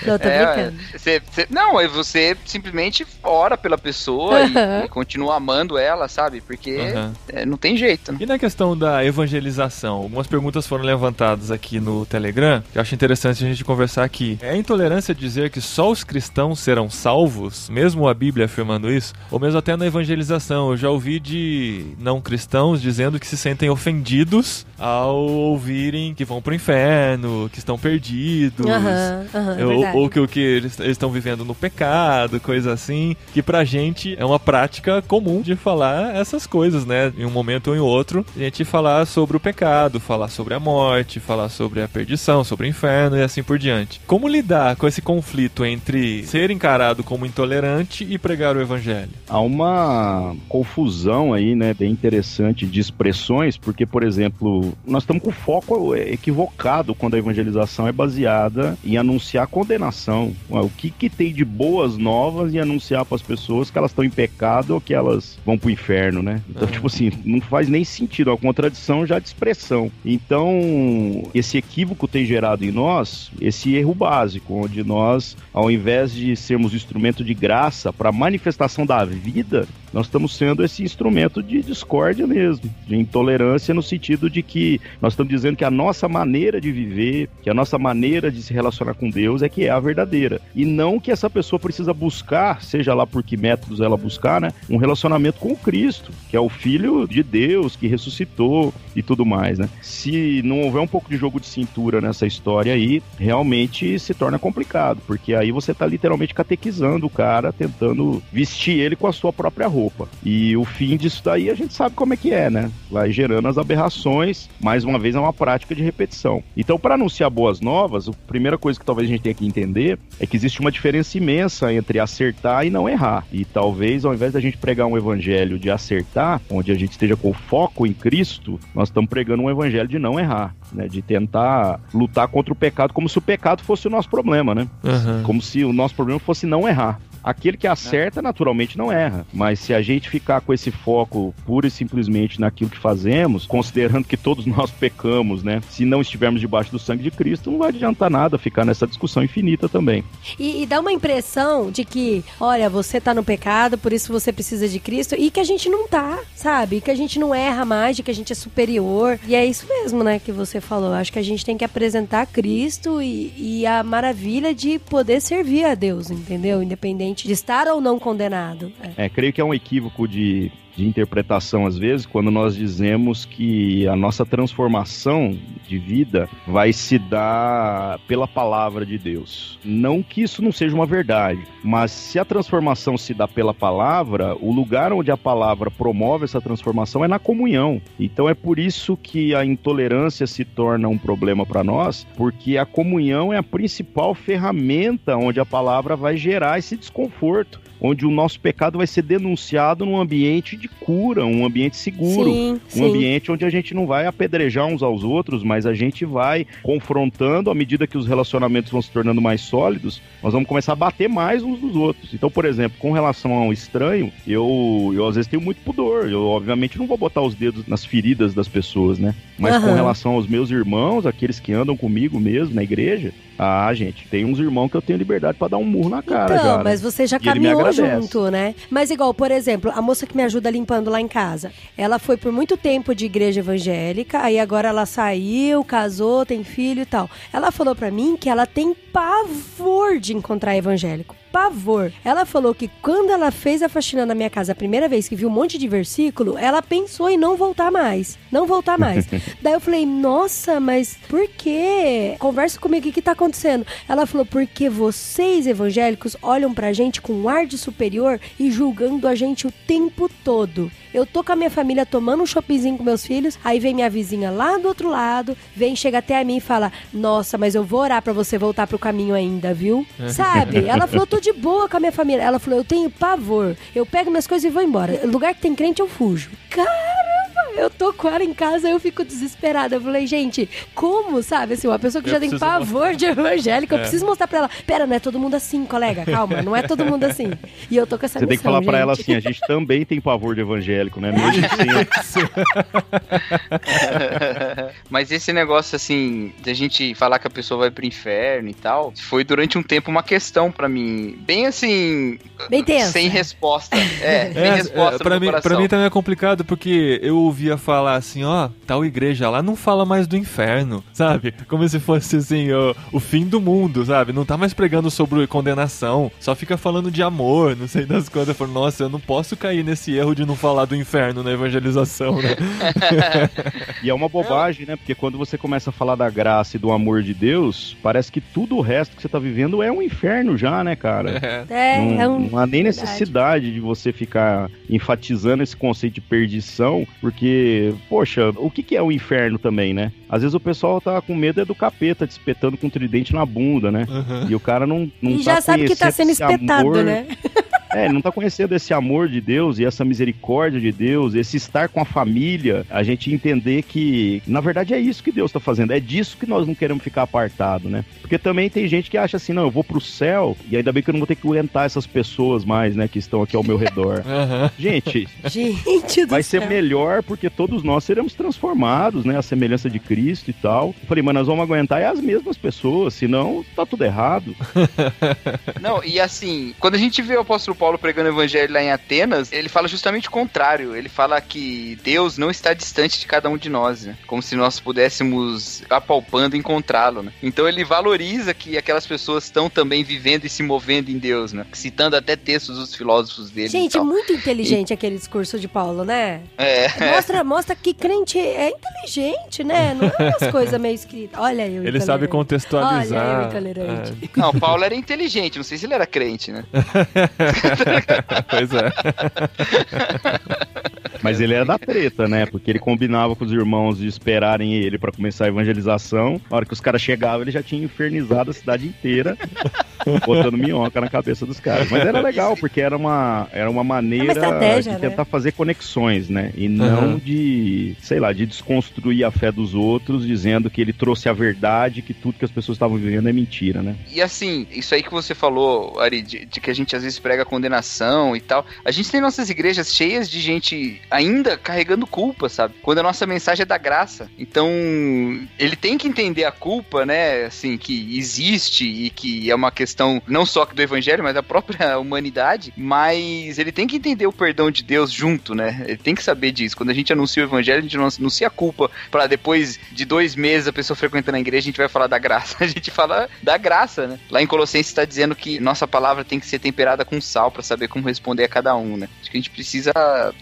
Speaker 3: não, tô
Speaker 4: É, você- você- não, aí você simplesmente ora pela pessoa e- e, continua amando ela, sabe? Porque
Speaker 2: Aham.
Speaker 4: é, não tem jeito, né?
Speaker 2: E na questão da evangelização, algumas perguntas foram levantadas aqui no Telegram, que eu acho interessante a gente conversar aqui. É intolerância dizer que só os cristãos serão salvos, mesmo a Bíblia afirmando isso, ou mesmo até na evangelização? Eu já ouvi de não cristãos dizendo que se sentem ofendidos ao ouvirem que vão pro inferno, que estão perdidos.
Speaker 3: Aham, é
Speaker 2: ou, ou que o que eles eles estão vivendo no pecado, coisa assim, que pra gente é uma prática comum de falar essas coisas, né? Em um momento ou em outro, a gente falar sobre o pecado, falar sobre a morte, falar sobre a perdição, sobre o inferno e assim por diante. Como lidar com esse conflito entre ser encarado como intolerante e pregar o evangelho?
Speaker 5: Há uma confusão aí, né, bem interessante de expressões, porque, por exemplo, nós estamos com foco equivocado quando a evangelização é baseada em anunciar condenação. O que, que tem de boas novas em anunciar para as pessoas que elas estão em pecado ou que elas vão pro inferno, né? Então, tipo assim, não faz nem sentido, é uma contradição já de expressão. Então, esse equívoco tem gerado em nós esse erro básico, onde nós, ao invés de sermos instrumento de graça para manifestação da vida, nós estamos sendo esse instrumento de discórdia mesmo, de intolerância no sentido de que nós estamos dizendo que a nossa maneira de viver, que a nossa maneira de se relacionar com Deus é que é a verdadeira. E não que essa pessoa precisa buscar, seja lá por que métodos ela buscar, né, um relacionamento com Cristo, que é o Filho de Deus que ressuscitou e tudo mais, né? Se não houver um pouco de jogo de cintura nessa história aí, realmente se torna complicado, porque aí você está literalmente catequizando o cara, tentando vestir ele com a sua própria roupa. E o fim disso daí a gente sabe como é que é, né? Vai gerando as aberrações, mais uma vez é uma prática de repetição. Então, para anunciar boas novas, a primeira coisa que talvez a gente tenha que entender é que existe uma diferença imensa entre acertar e não errar. E talvez, ao invés da gente pregar um evangelho de acertar, onde a gente esteja com foco em Cristo, nós estamos pregando um evangelho de não errar, né? De tentar lutar contra o pecado como se o pecado fosse o nosso problema, né?
Speaker 2: Aham.
Speaker 5: Como se o nosso problema fosse não errar. Aquele que acerta, naturalmente, não erra. Mas se a gente ficar com esse foco pura e simplesmente naquilo que fazemos, considerando que todos nós pecamos, né? Se não estivermos debaixo do sangue de Cristo, não vai adiantar nada ficar nessa discussão infinita também.
Speaker 3: E, e dá uma impressão de que, olha, você tá no pecado, por isso você precisa de Cristo, e que a gente não tá, sabe? Que a gente não erra mais, de que a gente é superior. E é isso mesmo, né, que você falou. Acho que a gente tem que apresentar Cristo e, e a maravilha de poder servir a Deus, entendeu? Independente de estar ou não condenado. É.
Speaker 5: É, creio que é um equívoco de, de interpretação às vezes quando nós dizemos que a nossa transformação de vida vai se dar pela palavra de Deus. Não que isso não seja uma verdade, mas se a transformação se dá pela palavra, o lugar onde a palavra promove essa transformação é na comunhão. Então é por isso que a intolerância se torna um problema para nós, porque a comunhão é a principal ferramenta onde a palavra vai gerar esse desconforto onde o nosso pecado vai ser denunciado num ambiente de cura, um ambiente seguro,
Speaker 3: Sim,
Speaker 5: um
Speaker 3: sim.
Speaker 5: ambiente onde a gente não vai apedrejar uns aos outros, mas a gente vai confrontando à medida que os relacionamentos vão se tornando mais sólidos, nós vamos começar a bater mais uns dos outros. Então, por exemplo, com relação ao estranho, eu, eu às vezes tenho muito pudor. Eu, obviamente, não vou botar os dedos nas feridas das pessoas, né? Mas com
Speaker 3: Aham.
Speaker 5: relação aos meus irmãos, aqueles que andam comigo mesmo na igreja, ah, gente, tem uns irmãos que eu tenho liberdade pra dar um murro na cara
Speaker 3: então,
Speaker 5: já. né?
Speaker 3: mas você já
Speaker 5: E
Speaker 3: caminhou. Junto, né? Mas igual, por exemplo, a moça que me ajuda limpando lá em casa, ela foi por muito tempo de igreja evangélica, aí agora ela saiu, casou, tem filho e tal. Ela falou pra mim que ela tem pavor de encontrar evangélico. Pavor. Ela falou que quando ela fez a faxina na minha casa a primeira vez que viu um monte de versículo, ela pensou em não voltar mais. Não voltar mais. Daí eu falei, nossa, mas por quê? Conversa comigo, o que, que tá acontecendo? Ela falou, porque vocês evangélicos olham pra gente com um ar de superior e julgando a gente o tempo todo. Eu tô com a minha família tomando um shoppingzinho com meus filhos, aí vem minha vizinha lá do outro lado, vem, chega até a mim e fala: Nossa, mas eu vou orar pra você voltar pro caminho ainda, viu? Sabe? Ela falou: Tô de boa com a minha família. Ela falou: Eu tenho pavor. Eu pego minhas coisas e vou embora. Lugar que tem crente, eu fujo. Caramba! Eu tô com ela em casa, eu fico desesperada. Eu falei, gente, como, sabe? Assim, uma pessoa que
Speaker 2: Eu
Speaker 3: já tem pavor de evangélico, eu
Speaker 2: É.
Speaker 3: preciso mostrar pra ela. Pera, não é todo mundo assim, colega. Calma, não é todo mundo assim. E eu tô com essa
Speaker 5: Você tem que
Speaker 3: missão,
Speaker 5: falar pra ela
Speaker 3: gente.
Speaker 5: assim, a gente também tem pavor de evangélico, né? Mesmo assim,
Speaker 4: Mas esse negócio, assim, de a gente falar que a pessoa vai pro inferno e tal, foi durante um tempo uma questão pra mim. Bem assim.
Speaker 3: Bem tensa.
Speaker 4: Sem resposta. É, sem resposta
Speaker 2: é, pra,
Speaker 4: no
Speaker 2: mim, pra mim também é complicado, porque eu ouvia falar assim, ó, tal igreja lá não fala mais do inferno, sabe? Como se fosse assim, o, o fim do mundo, sabe? Não tá mais pregando sobre condenação, só fica falando de amor, não sei das coisas. Eu falo, nossa, eu não posso cair nesse erro de não falar do inferno na evangelização, né?
Speaker 5: E é uma bobagem, né? Porque quando você começa a falar da graça e do amor de Deus, parece que tudo o resto que você tá vivendo é um inferno já, né, cara?
Speaker 2: É.
Speaker 3: É,
Speaker 5: não,
Speaker 3: é um.
Speaker 5: não há nem
Speaker 3: verdade.
Speaker 5: necessidade de você ficar enfatizando esse conceito de perdição, porque, poxa, o que, que é o inferno também, né? Às vezes o pessoal tá com medo é do capeta te espetando com um tridente na bunda, né?
Speaker 2: Uhum.
Speaker 5: E o cara não, não
Speaker 3: E
Speaker 5: tá
Speaker 3: já sabe que tá sendo espetado,
Speaker 5: amor-
Speaker 3: né?
Speaker 5: É, ele não tá conhecendo esse amor de Deus e essa misericórdia de Deus, esse estar com a família, a gente entender que, na verdade, é isso que Deus tá fazendo, é disso que nós não queremos ficar apartado, né? Porque também tem gente que acha assim, não, eu vou pro céu e ainda bem que eu não vou ter que aguentar essas pessoas mais, né, que estão aqui ao meu redor.
Speaker 2: Aham.
Speaker 5: Gente,
Speaker 3: Gente do
Speaker 5: vai ser
Speaker 3: céu.
Speaker 5: melhor porque todos nós seremos transformados, né, a semelhança de Cristo e tal. Eu falei, mas nós vamos aguentar é as mesmas pessoas, senão tá tudo errado.
Speaker 4: Não, e assim, quando a gente vê o apóstolo Paulo pregando o evangelho lá em Atenas, ele fala justamente o contrário. Ele fala que Deus não está distante de cada um de nós, né? Como se nós pudéssemos apalpando encontrá-lo, né? Então ele valoriza que aquelas pessoas estão também vivendo e se movendo em Deus, né? Citando até textos dos filósofos dele.
Speaker 3: Gente, muito inteligente e... aquele discurso de Paulo, né?
Speaker 4: É.
Speaker 3: Mostra, mostra que crente é inteligente, né? Não é umas coisas meio escritas. Olha aí,
Speaker 2: Ele sabe contextualizar.
Speaker 3: Olha aí, é.
Speaker 4: Não, Paulo era inteligente, não sei se ele era crente, né?
Speaker 2: pois é.
Speaker 5: Mas ele era da treta, né? Porque ele combinava com os irmãos de esperarem ele para começar a evangelização. Na hora que os caras chegavam, ele já tinha infernizado a cidade inteira, botando minhoca na cabeça dos caras. Mas era legal, porque era uma, era uma maneira
Speaker 3: é uma
Speaker 5: de tentar né? fazer conexões, né? E não uhum. de, sei lá, de desconstruir a fé dos outros, dizendo que ele trouxe a verdade, que tudo que as pessoas estavam vivendo é mentira, né?
Speaker 4: E assim, isso aí que você falou, Ari, de, de que a gente às vezes prega condenação e tal. A gente tem nossas igrejas cheias de gente ainda carregando culpa, sabe? Quando a nossa mensagem é da graça. Então, ele tem que entender a culpa, né? Assim, que existe e que é uma questão não só do evangelho, mas da própria humanidade. Mas ele tem que entender o perdão de Deus junto, né? Ele tem que saber disso. Quando a gente anuncia o evangelho, a gente não anuncia a culpa para depois de dois meses a pessoa frequentando a igreja, a gente vai falar da graça. A gente fala da graça, né? Lá em Colossenses está dizendo que nossa palavra tem que ser temperada com sal para saber como responder a cada um, né? Acho que a gente precisa,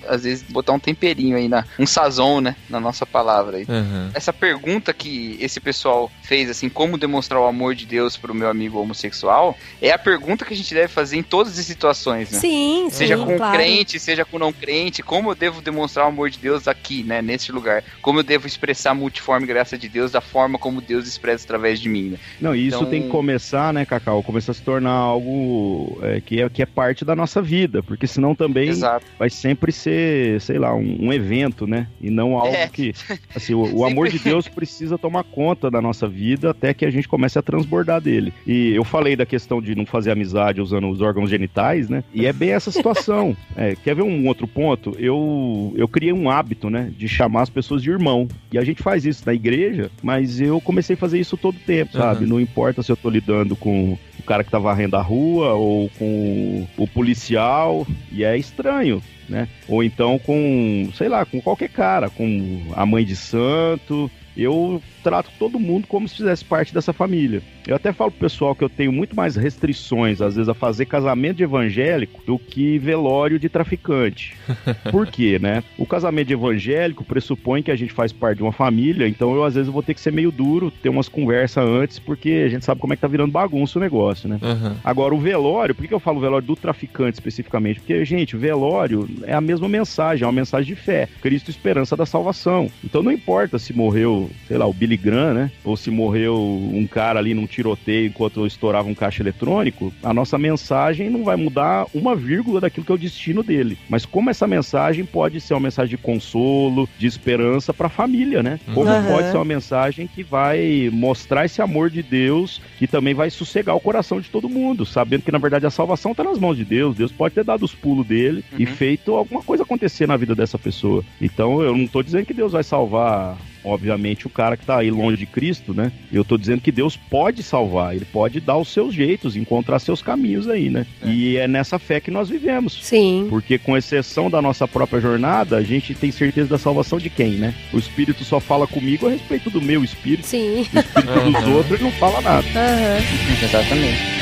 Speaker 4: às vezes, botar um temperinho aí, na, um sazon, né? Na nossa palavra aí.
Speaker 2: Uhum.
Speaker 4: Essa pergunta que esse pessoal fez, assim, como demonstrar o amor de Deus pro meu amigo homossexual, é a pergunta que a gente deve fazer em todas as situações, né?
Speaker 3: Sim,
Speaker 4: Seja
Speaker 3: sim,
Speaker 4: com
Speaker 3: claro.
Speaker 4: crente, seja com não crente, como eu devo demonstrar o amor de Deus aqui, né? Nesse lugar. Como eu devo expressar a multiforme graça de Deus da forma como Deus expressa através de mim, né?
Speaker 5: Não, e isso
Speaker 4: Então-
Speaker 5: tem que começar, né, Cacau? Começar a se tornar algo é, que, é, que é parte da nossa vida, porque senão também
Speaker 4: Exato.
Speaker 5: vai sempre ser, sei lá, um, um evento, né? E não algo
Speaker 4: É.
Speaker 5: que. Assim, o, o amor de Deus precisa tomar conta da nossa vida até que a gente comece a transbordar dele. E eu falei da questão de não fazer amizade usando os órgãos genitais, né? E é bem essa situação. É, quer ver um outro ponto? Eu, eu criei um hábito, né? De chamar as pessoas de irmão. E a gente faz isso na igreja, mas eu comecei a fazer isso todo o tempo, sabe?
Speaker 2: Uhum.
Speaker 5: Não importa se eu tô lidando com o cara que tá varrendo a rua ou com o policial, e é estranho, né? Ou então com, sei lá, com qualquer cara, com a mãe de santo. Eu trato todo mundo como se fizesse parte dessa família. Eu até falo pro pessoal que eu tenho muito mais restrições, às vezes, a fazer casamento de evangélico do que velório de traficante. Por quê, né? O casamento de evangélico pressupõe que a gente faz parte de uma família, então eu às vezes vou ter que ser meio duro, ter umas conversas antes, porque a gente sabe como é que tá virando bagunça o negócio, né?
Speaker 2: Uhum.
Speaker 5: Agora, o velório, por que eu falo velório do traficante especificamente? Porque, gente, velório é a mesma mensagem, é uma mensagem de fé. Cristo, esperança da salvação. Então não importa se morreu, sei lá, o Billy Graham, né? Ou se morreu um cara ali num tiroteio enquanto estourava um caixa eletrônico, a nossa mensagem não vai mudar uma vírgula daquilo que é o destino dele. Mas como essa mensagem pode ser uma mensagem de consolo, de esperança para a família, né? Como
Speaker 3: Uhum.
Speaker 5: pode ser uma mensagem que vai mostrar esse amor de Deus, que também vai sossegar o coração de todo mundo, sabendo que na verdade a salvação está nas mãos de Deus. Deus pode ter dado os pulos dele e
Speaker 4: Uhum.
Speaker 5: feito alguma coisa acontecer na vida dessa pessoa. Então eu não tô dizendo que Deus vai salvar obviamente, o cara que tá aí longe de Cristo, né? Eu tô dizendo que Deus pode salvar, ele pode dar os seus jeitos, encontrar seus caminhos aí, né? E é nessa fé que nós vivemos.
Speaker 3: Sim.
Speaker 5: Porque com exceção da nossa própria jornada, a gente tem certeza da salvação de quem, né? O Espírito só fala comigo a respeito do meu Espírito.
Speaker 3: Sim.
Speaker 5: O Espírito dos
Speaker 2: Uhum.
Speaker 5: outros ele não fala nada.
Speaker 3: Aham.
Speaker 4: Exatamente.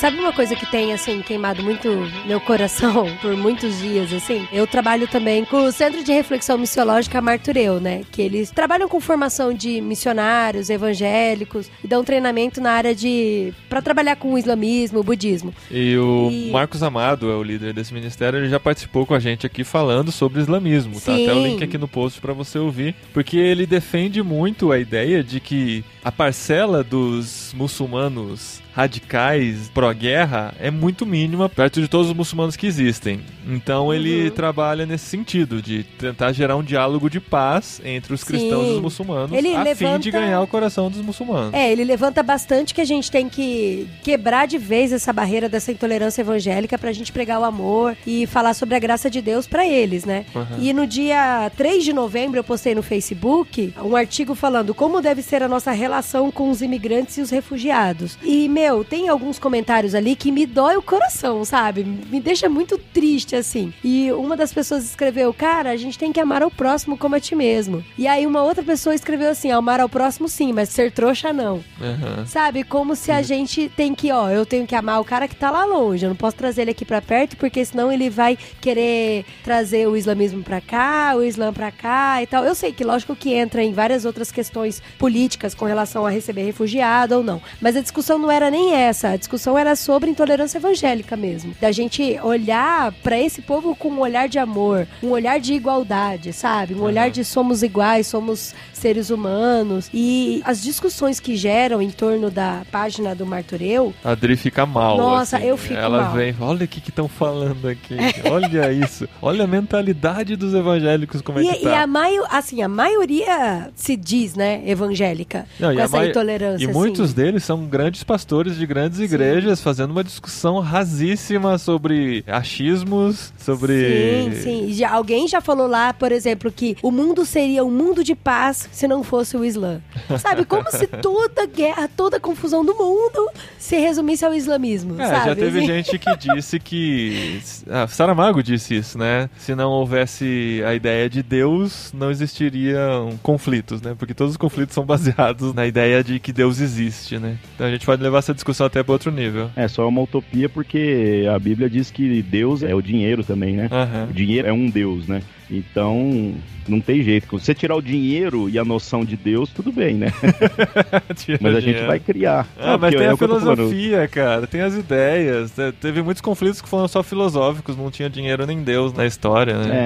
Speaker 3: Sabe uma coisa que tem, assim, queimado muito meu coração por muitos dias, assim? Eu trabalho também com o Centro de Reflexão Missiológica Martureu, né? Que eles trabalham com formação de missionários, evangélicos e dão treinamento na área de... pra trabalhar com o islamismo, o budismo.
Speaker 2: E o
Speaker 3: E-
Speaker 2: Marcos Amado é o líder desse ministério, ele já participou com a gente aqui falando sobre islamismo. Tá
Speaker 3: Sim.
Speaker 2: até o link aqui no post pra você ouvir, porque ele defende muito a ideia de que a parcela dos muçulmanos radicais pró-guerra é muito mínima perto de todos os muçulmanos que existem. Então ele
Speaker 3: Uhum.
Speaker 2: trabalha nesse sentido, de tentar gerar um diálogo de paz entre os cristãos
Speaker 3: Sim.
Speaker 2: e os muçulmanos,
Speaker 3: Ele
Speaker 2: a fim
Speaker 3: levanta-
Speaker 2: de ganhar o coração dos muçulmanos.
Speaker 3: É, ele levanta bastante que a gente tem que quebrar de vez essa barreira dessa intolerância evangélica pra gente pregar o amor e falar sobre a graça de Deus pra eles, né?
Speaker 2: Uhum.
Speaker 3: E no dia 3 de novembro eu postei no Facebook um artigo falando como deve ser a nossa relação com os imigrantes e os refugiados. E, meu, tem alguns comentários ali que me dói o coração, sabe? Me deixa muito triste, assim. E uma das pessoas escreveu, cara, a gente tem que amar ao próximo como a ti mesmo. E aí uma outra pessoa escreveu assim, amar ao próximo sim, mas ser trouxa não.
Speaker 2: Uhum.
Speaker 3: Sabe? Como se a gente tem que, ó, eu tenho que amar o cara que tá lá longe. Eu não posso trazer ele aqui pra perto, porque senão ele vai querer trazer o islamismo pra cá, o islã pra cá e tal. Eu sei que, lógico, que entra em várias outras questões políticas com relação a receber refugiado ou não. Mas a discussão não era nem essa. A discussão era sobre intolerância evangélica mesmo. Da gente olhar pra esse povo com um olhar de amor, um olhar de igualdade, sabe? Um olhar de somos iguais, somos seres humanos. E as discussões que geram em torno da página do Martureu,
Speaker 2: A Adri fica mal.
Speaker 3: Nossa,
Speaker 2: assim.
Speaker 3: eu fico
Speaker 2: Ela
Speaker 3: mal.
Speaker 2: vem, olha o que estão falando aqui. Olha isso. Olha a mentalidade dos evangélicos, como é
Speaker 3: e,
Speaker 2: que tá.
Speaker 3: e a, maio, assim, a maioria se diz, né, evangélica,
Speaker 2: Não,
Speaker 3: com essa intolerância.
Speaker 2: E
Speaker 3: assim.
Speaker 2: muitos deles são grandes pastores de grandes igrejas fazendo uma discussão rasíssima sobre achismos, sobre.
Speaker 3: Sim, sim. Já- alguém já falou lá, por exemplo, que o mundo seria um mundo de paz se não fosse o Islã. Sabe? Como se toda guerra, toda confusão do mundo se resumisse ao islamismo.
Speaker 2: É,
Speaker 3: sabe?
Speaker 2: já teve
Speaker 3: Assim.
Speaker 2: gente que disse que. Ah, Saramago disse isso, né? Se não houvesse a ideia de Deus, não existiriam conflitos, né? Porque todos os conflitos são baseados na ideia de que Deus existe, né? Então a gente pode levar essa discussão até para outro nível.
Speaker 5: É só uma utopia porque a Bíblia diz que Deus é o dinheiro também, né?
Speaker 2: Aham.
Speaker 5: O dinheiro é um Deus, né? Então, não tem jeito. Se você tirar o dinheiro e a noção de Deus, tudo bem, né? Mas a gente vai criar.
Speaker 2: Ah, mas tem
Speaker 5: é
Speaker 2: a filosofia, cara, tem as ideias. Te- Teve muitos conflitos que foram só filosóficos, não tinha dinheiro nem Deus na história, né?
Speaker 5: É,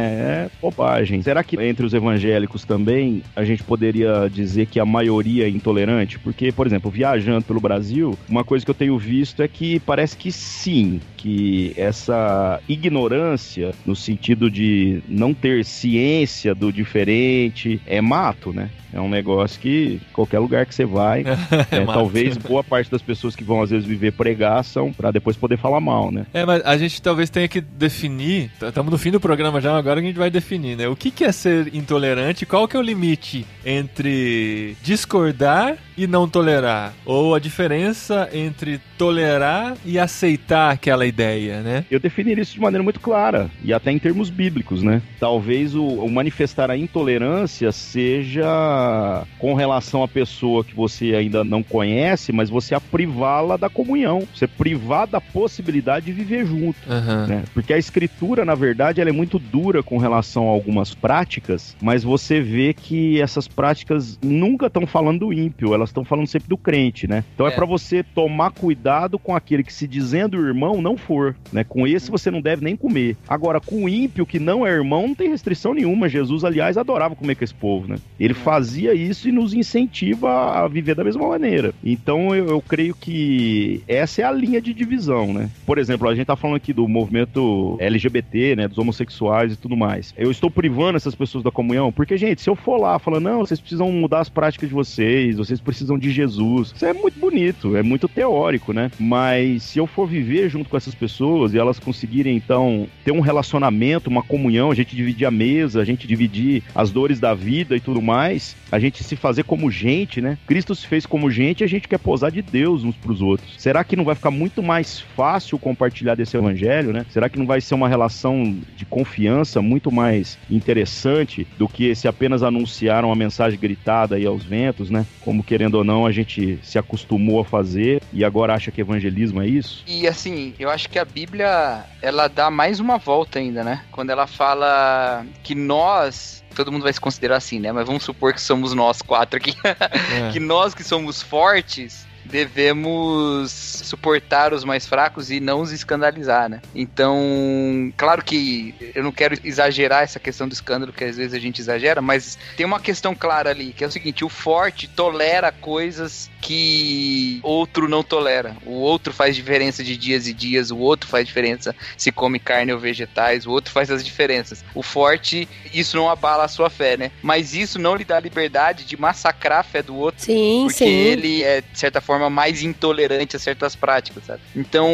Speaker 5: é bobagem. Será que entre os evangélicos também a gente poderia dizer que a maioria é intolerante? Porque, por exemplo, viajando pelo Brasil, uma coisa que eu tenho visto é que parece que sim, que essa ignorância, no sentido de não ter ciência do diferente, é mato, né? É um negócio que qualquer lugar que você vai,
Speaker 2: É
Speaker 5: é,
Speaker 2: mato.
Speaker 5: talvez boa parte das pessoas que vão às vezes viver pregar são pra depois poder falar mal, né?
Speaker 2: É, mas a gente talvez tenha que definir, estamos no fim do programa já, agora a gente vai definir, né? O que, que é ser intolerante, qual que é o limite entre discordar e não tolerar? Ou a diferença entre tolerar e aceitar aquela ideia, né?
Speaker 5: Eu definiria isso de maneira muito clara, e até em termos bíblicos, né? Talvez o, o manifestar a intolerância seja com relação à pessoa que você ainda não conhece, mas você a privá-la da comunhão, você privar da possibilidade de viver junto.
Speaker 2: Aham.
Speaker 5: né? Porque a escritura, na verdade, ela é muito dura com relação a algumas práticas, mas você vê que essas práticas nunca estão falando do ímpio, elas estão falando sempre do crente, né? Então é,
Speaker 4: É.
Speaker 5: pra você tomar cuidado com aquele que se dizendo irmão não for, né? Com esse você não deve nem comer. Agora, com o ímpio que não é irmão, não tem restrição nenhuma. Jesus, aliás, adorava comer com esse povo, né? Ele fazia isso e nos incentiva a viver da mesma maneira. Então eu, eu creio que essa é a linha de divisão, né? Por exemplo, a gente tá falando aqui do movimento LGBT, né? Dos homossexuais e tudo mais. Eu estou privando essas pessoas da comunhão, porque, gente, se eu for lá falando, não, vocês precisam mudar as práticas de vocês, vocês precisam de Jesus, isso é muito bonito, é muito teórico, né? Mas se eu for viver junto com essas pessoas e elas conseguirem, então, ter um relacionamento, uma comunhão, a gente dividir a mesa, a gente dividir as dores da vida e tudo mais, a gente se fazer como gente, né? Cristo se fez como gente e a gente quer posar de Deus uns pros outros. Será que não vai ficar muito mais fácil compartilhar desse evangelho, né? Será que não vai ser uma relação de confiança muito mais interessante do que se apenas anunciaram uma mensagem gritada aí aos ventos, né? Como querendo ou não a gente se acostumou a fazer e agora acha que evangelismo é isso?
Speaker 4: E assim, eu acho que a Bíblia, ela dá mais uma volta ainda, né? Quando ela fala que nós, todo mundo vai se considerar assim, né? Mas vamos supor que somos nós quatro aqui,
Speaker 2: É.
Speaker 4: que nós que somos fortes, devemos suportar os mais fracos e não os escandalizar, né? Então, claro que eu não quero exagerar essa questão do escândalo, que às vezes a gente exagera, mas tem uma questão clara ali, que é o seguinte: o forte tolera coisas que outro não tolera. O outro faz diferença de dias e dias, o outro faz diferença se come carne ou vegetais, o outro faz as diferenças. O forte, isso não abala a sua fé, né? Mas isso não lhe dá liberdade de massacrar a fé do outro.
Speaker 3: Sim,
Speaker 4: porque
Speaker 3: sim.
Speaker 4: ele é, de certa forma, mais intolerante a certas práticas, sabe? Então,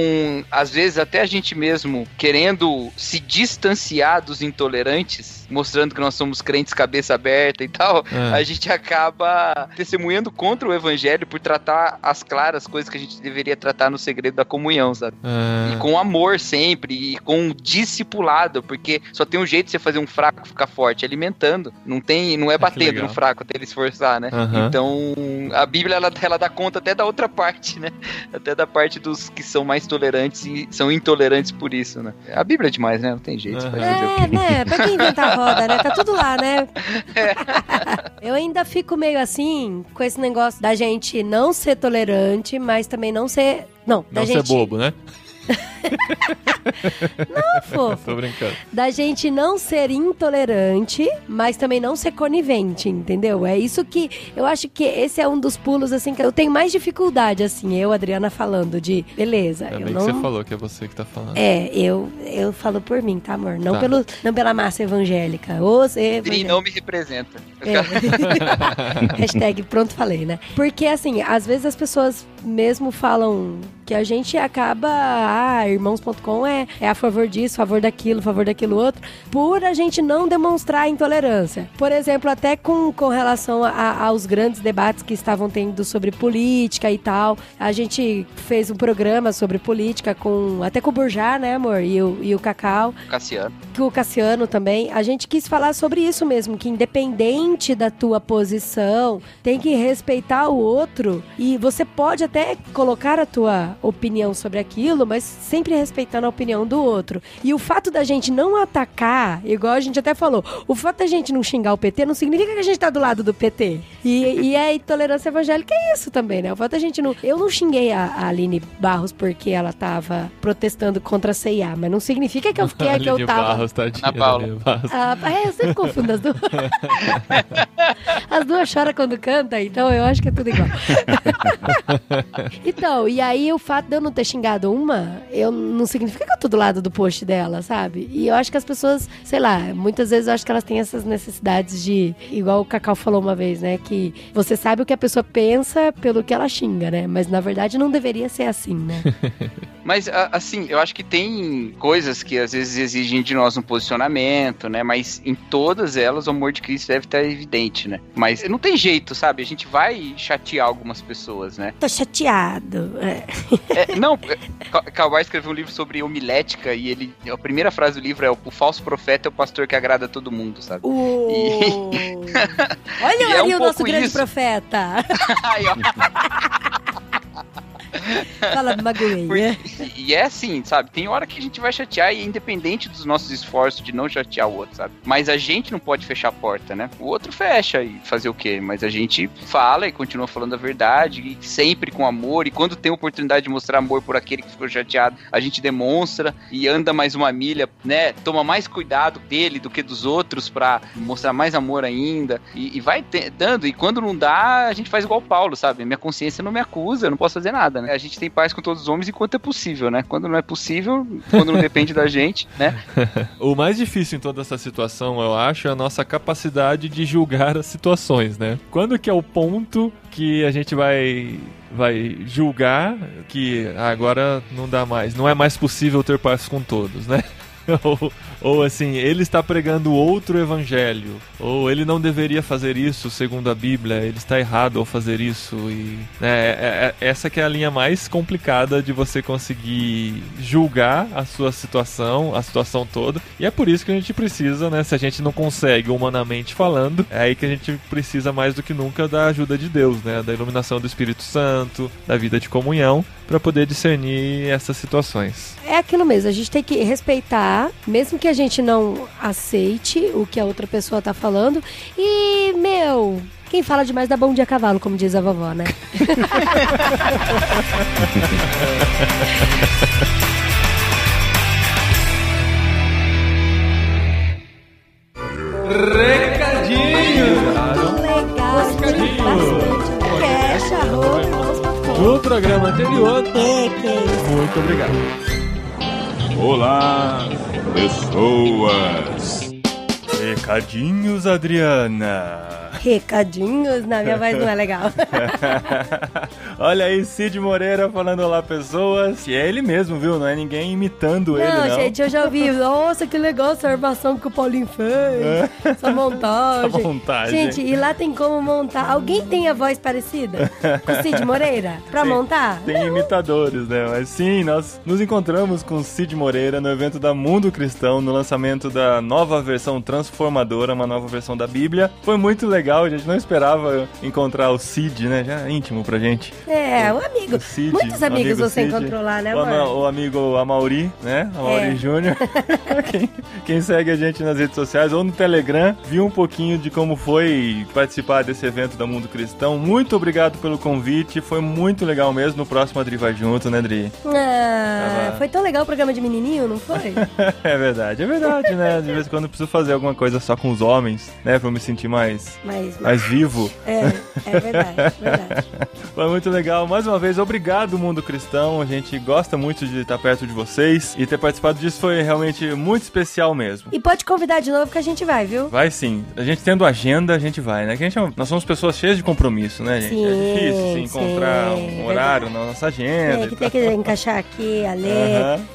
Speaker 4: às vezes, até a gente mesmo querendo se distanciar dos intolerantes, mostrando que nós somos crentes cabeça aberta e tal,
Speaker 2: É.
Speaker 4: a gente acaba testemunhando contra o evangelho por tratar as claras coisas que a gente deveria tratar no segredo da comunhão, sabe?
Speaker 2: É,
Speaker 4: E com amor sempre, e com um discipulado, porque só tem um jeito de você fazer um fraco ficar forte, alimentando. Não tem, não é batendo
Speaker 2: legal.
Speaker 4: no fraco até ele esforçar, né?
Speaker 2: Aham.
Speaker 4: Então, a Bíblia ela, ela dá conta até da outra parte, né? Até da parte dos que são mais tolerantes e são intolerantes por isso, né? A Bíblia é demais, né? Não tem jeito. Quê?
Speaker 3: É, né? Pra quem inventar a roda, né? Tá tudo lá, né? Eu ainda fico meio assim com esse negócio da gente não ser tolerante, mas também não ser. Não, da
Speaker 2: não
Speaker 3: gente.
Speaker 2: ser bobo, né?
Speaker 3: Não, fofo.
Speaker 2: Tô brincando.
Speaker 3: Da gente não ser intolerante, mas também não ser conivente, entendeu? É isso que eu acho que esse é um dos pulos, assim, que eu tenho mais dificuldade, assim, eu, Adriana, falando de beleza. Eu
Speaker 2: bem
Speaker 3: não...
Speaker 2: que você falou que é você que tá falando.
Speaker 3: É, eu, eu falo por mim, tá, amor? Não,
Speaker 2: Tá.
Speaker 3: pelo, não pela massa evangélica. Os
Speaker 4: Ele
Speaker 3: evangélicos.
Speaker 4: não me representa.
Speaker 3: É. Hashtag pronto falei, né? Porque assim, às vezes as pessoas mesmo falam que a gente acaba, ah, irmãos.com é, é a favor disso, a favor daquilo, a favor daquilo outro, por a gente não demonstrar intolerância. Por exemplo, até com, com relação a- aos grandes debates que estavam tendo sobre política e tal, a gente fez um programa sobre política com até com o Burjá, né, amor? E o, e o Cacau
Speaker 4: Cassiano.
Speaker 3: que o Cassiano também, a gente quis falar sobre isso mesmo, que independente da tua posição, tem que respeitar o outro e você pode até colocar a tua opinião sobre aquilo, mas sempre respeitando a opinião do outro. E o fato da gente não atacar, igual a gente até falou, o fato da gente não xingar o PT não significa que a gente tá do lado do PT. E, e a intolerância evangélica é isso também, né? O fato da gente não. Eu não xinguei a, a Aline Barros porque ela tava protestando contra a CIA, mas não significa que eu fiquei que eu tava.
Speaker 2: Barros, tadinha
Speaker 4: Ana Paula.
Speaker 2: Barros.
Speaker 3: Ah, é, eu sempre confundo as duas. as duas choram quando canta, então eu acho que é tudo igual. então, e aí o fato de eu não ter xingado uma, eu não significa que eu tô do lado do post dela, sabe? E eu acho que as pessoas, sei lá, muitas vezes eu acho que elas têm essas necessidades de, igual o Cacau falou uma vez, né? Que você sabe o que a pessoa pensa pelo que ela xinga, né? Mas na verdade não deveria ser assim, né?
Speaker 4: Mas, assim, eu acho que tem coisas que às vezes exigem de nós um posicionamento, né? Mas em todas elas o amor de Cristo deve estar evidente, né? Mas não tem jeito, sabe? A gente vai chatear algumas pessoas, né?
Speaker 3: Tô chateado. É.
Speaker 4: É, não, Kawai escreveu um livro sobre homilética e ele. A primeira frase do livro é: O falso profeta é o pastor que agrada a todo mundo, sabe?
Speaker 3: O... Olha
Speaker 4: E é
Speaker 3: ali
Speaker 4: um
Speaker 3: o nosso grande
Speaker 4: isso.
Speaker 3: profeta.
Speaker 4: Ó.
Speaker 3: Fala, magoei, né?
Speaker 4: E, é assim, sabe? Tem hora que a gente vai chatear e é independente dos nossos esforços de não chatear o outro, sabe? Mas a gente não pode fechar a porta, né? O outro fecha e fazer o quê? Mas a gente fala e continua falando a verdade, e sempre com amor. E quando tem oportunidade de mostrar amor por aquele que ficou chateado, a gente demonstra e anda mais uma milha, né? Toma mais cuidado dele do que dos outros pra mostrar mais amor ainda. E, e vai te- dando. E quando não dá, a gente faz igual o Paulo, sabe? Minha consciência não me acusa, eu não posso fazer nada, né? A gente tem paz com todos os homens enquanto é possível, né? Quando não é possível, quando não depende da gente, né?
Speaker 2: O mais difícil em toda essa situação, eu acho, é a nossa capacidade de julgar as situações, né? Quando que é o ponto que a gente vai vai julgar que agora não dá mais, não é mais possível ter paz com todos, né? ou, ou assim, ele está pregando outro evangelho, ou ele não deveria fazer isso segundo a Bíblia, ele está errado ao fazer isso. E né, é- é- essa que é a linha mais complicada de você conseguir julgar a sua situação, a situação toda. E é por isso que a gente precisa, né, se a gente não consegue humanamente falando, é aí que a gente precisa mais do que nunca da ajuda de Deus, né, da iluminação do Espírito Santo, da vida de comunhão, para poder discernir essas situações.
Speaker 3: É aquilo mesmo, a gente tem que respeitar, mesmo que a gente não aceite o que a outra pessoa tá falando. E, meu, Quem fala demais dá bom dia a cavalo, como diz a vovó, né?
Speaker 2: Recadinho!
Speaker 3: Legal, gostei bastante. Fecha, fora.
Speaker 2: No programa anterior. Muito obrigado.
Speaker 1: Olá, pessoas.
Speaker 2: Recadinhos, Adriana.
Speaker 3: Recadinhos, na minha voz não é legal.
Speaker 2: Olha aí, Cid Moreira falando olá, pessoas. Que é ele mesmo, viu? Não é ninguém imitando ele,
Speaker 3: Não,
Speaker 2: não.
Speaker 3: gente, eu já ouvi. Nossa, que legal essa armação que o Paulinho fez. Essa montagem.
Speaker 2: Essa montagem.
Speaker 3: Gente, e lá tem como montar. Alguém tem a voz parecida com o Cid Moreira? Pra
Speaker 2: Tem-
Speaker 3: montar?
Speaker 2: Tem imitadores, né? Mas sim, nós nos encontramos com Cid Moreira no evento da Mundo Cristão, no lançamento da nova versão transformadora, uma nova versão da Bíblia. Foi muito legal, a gente não esperava encontrar o Cid, né? Já é íntimo pra gente.
Speaker 3: É, o amigo.
Speaker 2: O Cid,
Speaker 3: Muitos
Speaker 2: o
Speaker 3: amigos
Speaker 2: amigo
Speaker 3: você
Speaker 2: Cid,
Speaker 3: encontrou lá, né,
Speaker 2: o,
Speaker 3: amor?
Speaker 2: ama- o amigo Amauri, né? Amauri
Speaker 3: É.
Speaker 2: Júnior. quem, quem segue a gente nas redes sociais ou no Telegram, viu um pouquinho de como foi participar desse evento da Mundo Cristão. Muito obrigado pelo convite, foi muito legal mesmo. No próximo a Dri vai junto, né, Dri?
Speaker 3: Ah,
Speaker 2: Tava-
Speaker 3: foi tão legal o programa de menininho, não foi?
Speaker 2: é verdade, é verdade, né? De vez em quando eu preciso fazer alguma coisa só com os homens, né? Pra eu me sentir mais,
Speaker 3: Mas,
Speaker 2: mais vivo.
Speaker 3: é, é verdade, verdade.
Speaker 2: Foi muito legal. Mais uma vez, obrigado, Mundo Cristão. A gente gosta muito de estar perto de vocês. E ter participado disso foi realmente muito especial mesmo.
Speaker 3: E pode convidar de novo que a gente vai, viu?
Speaker 2: Vai sim. A gente tendo agenda, a gente vai, né? Que a gente é- nós somos pessoas cheias de compromisso, né, gente? é
Speaker 3: Sim,
Speaker 2: difícil se encontrar
Speaker 3: sim,
Speaker 2: um horário
Speaker 3: verdade.
Speaker 2: na nossa agenda.
Speaker 3: É, que tem que encaixar aqui, ali,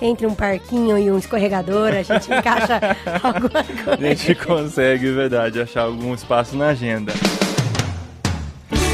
Speaker 3: entre um parquinho e um escorregador, a gente encaixa alguma coisa.
Speaker 2: A gente consegue, verdade, achar algum espaço na agenda. agenda.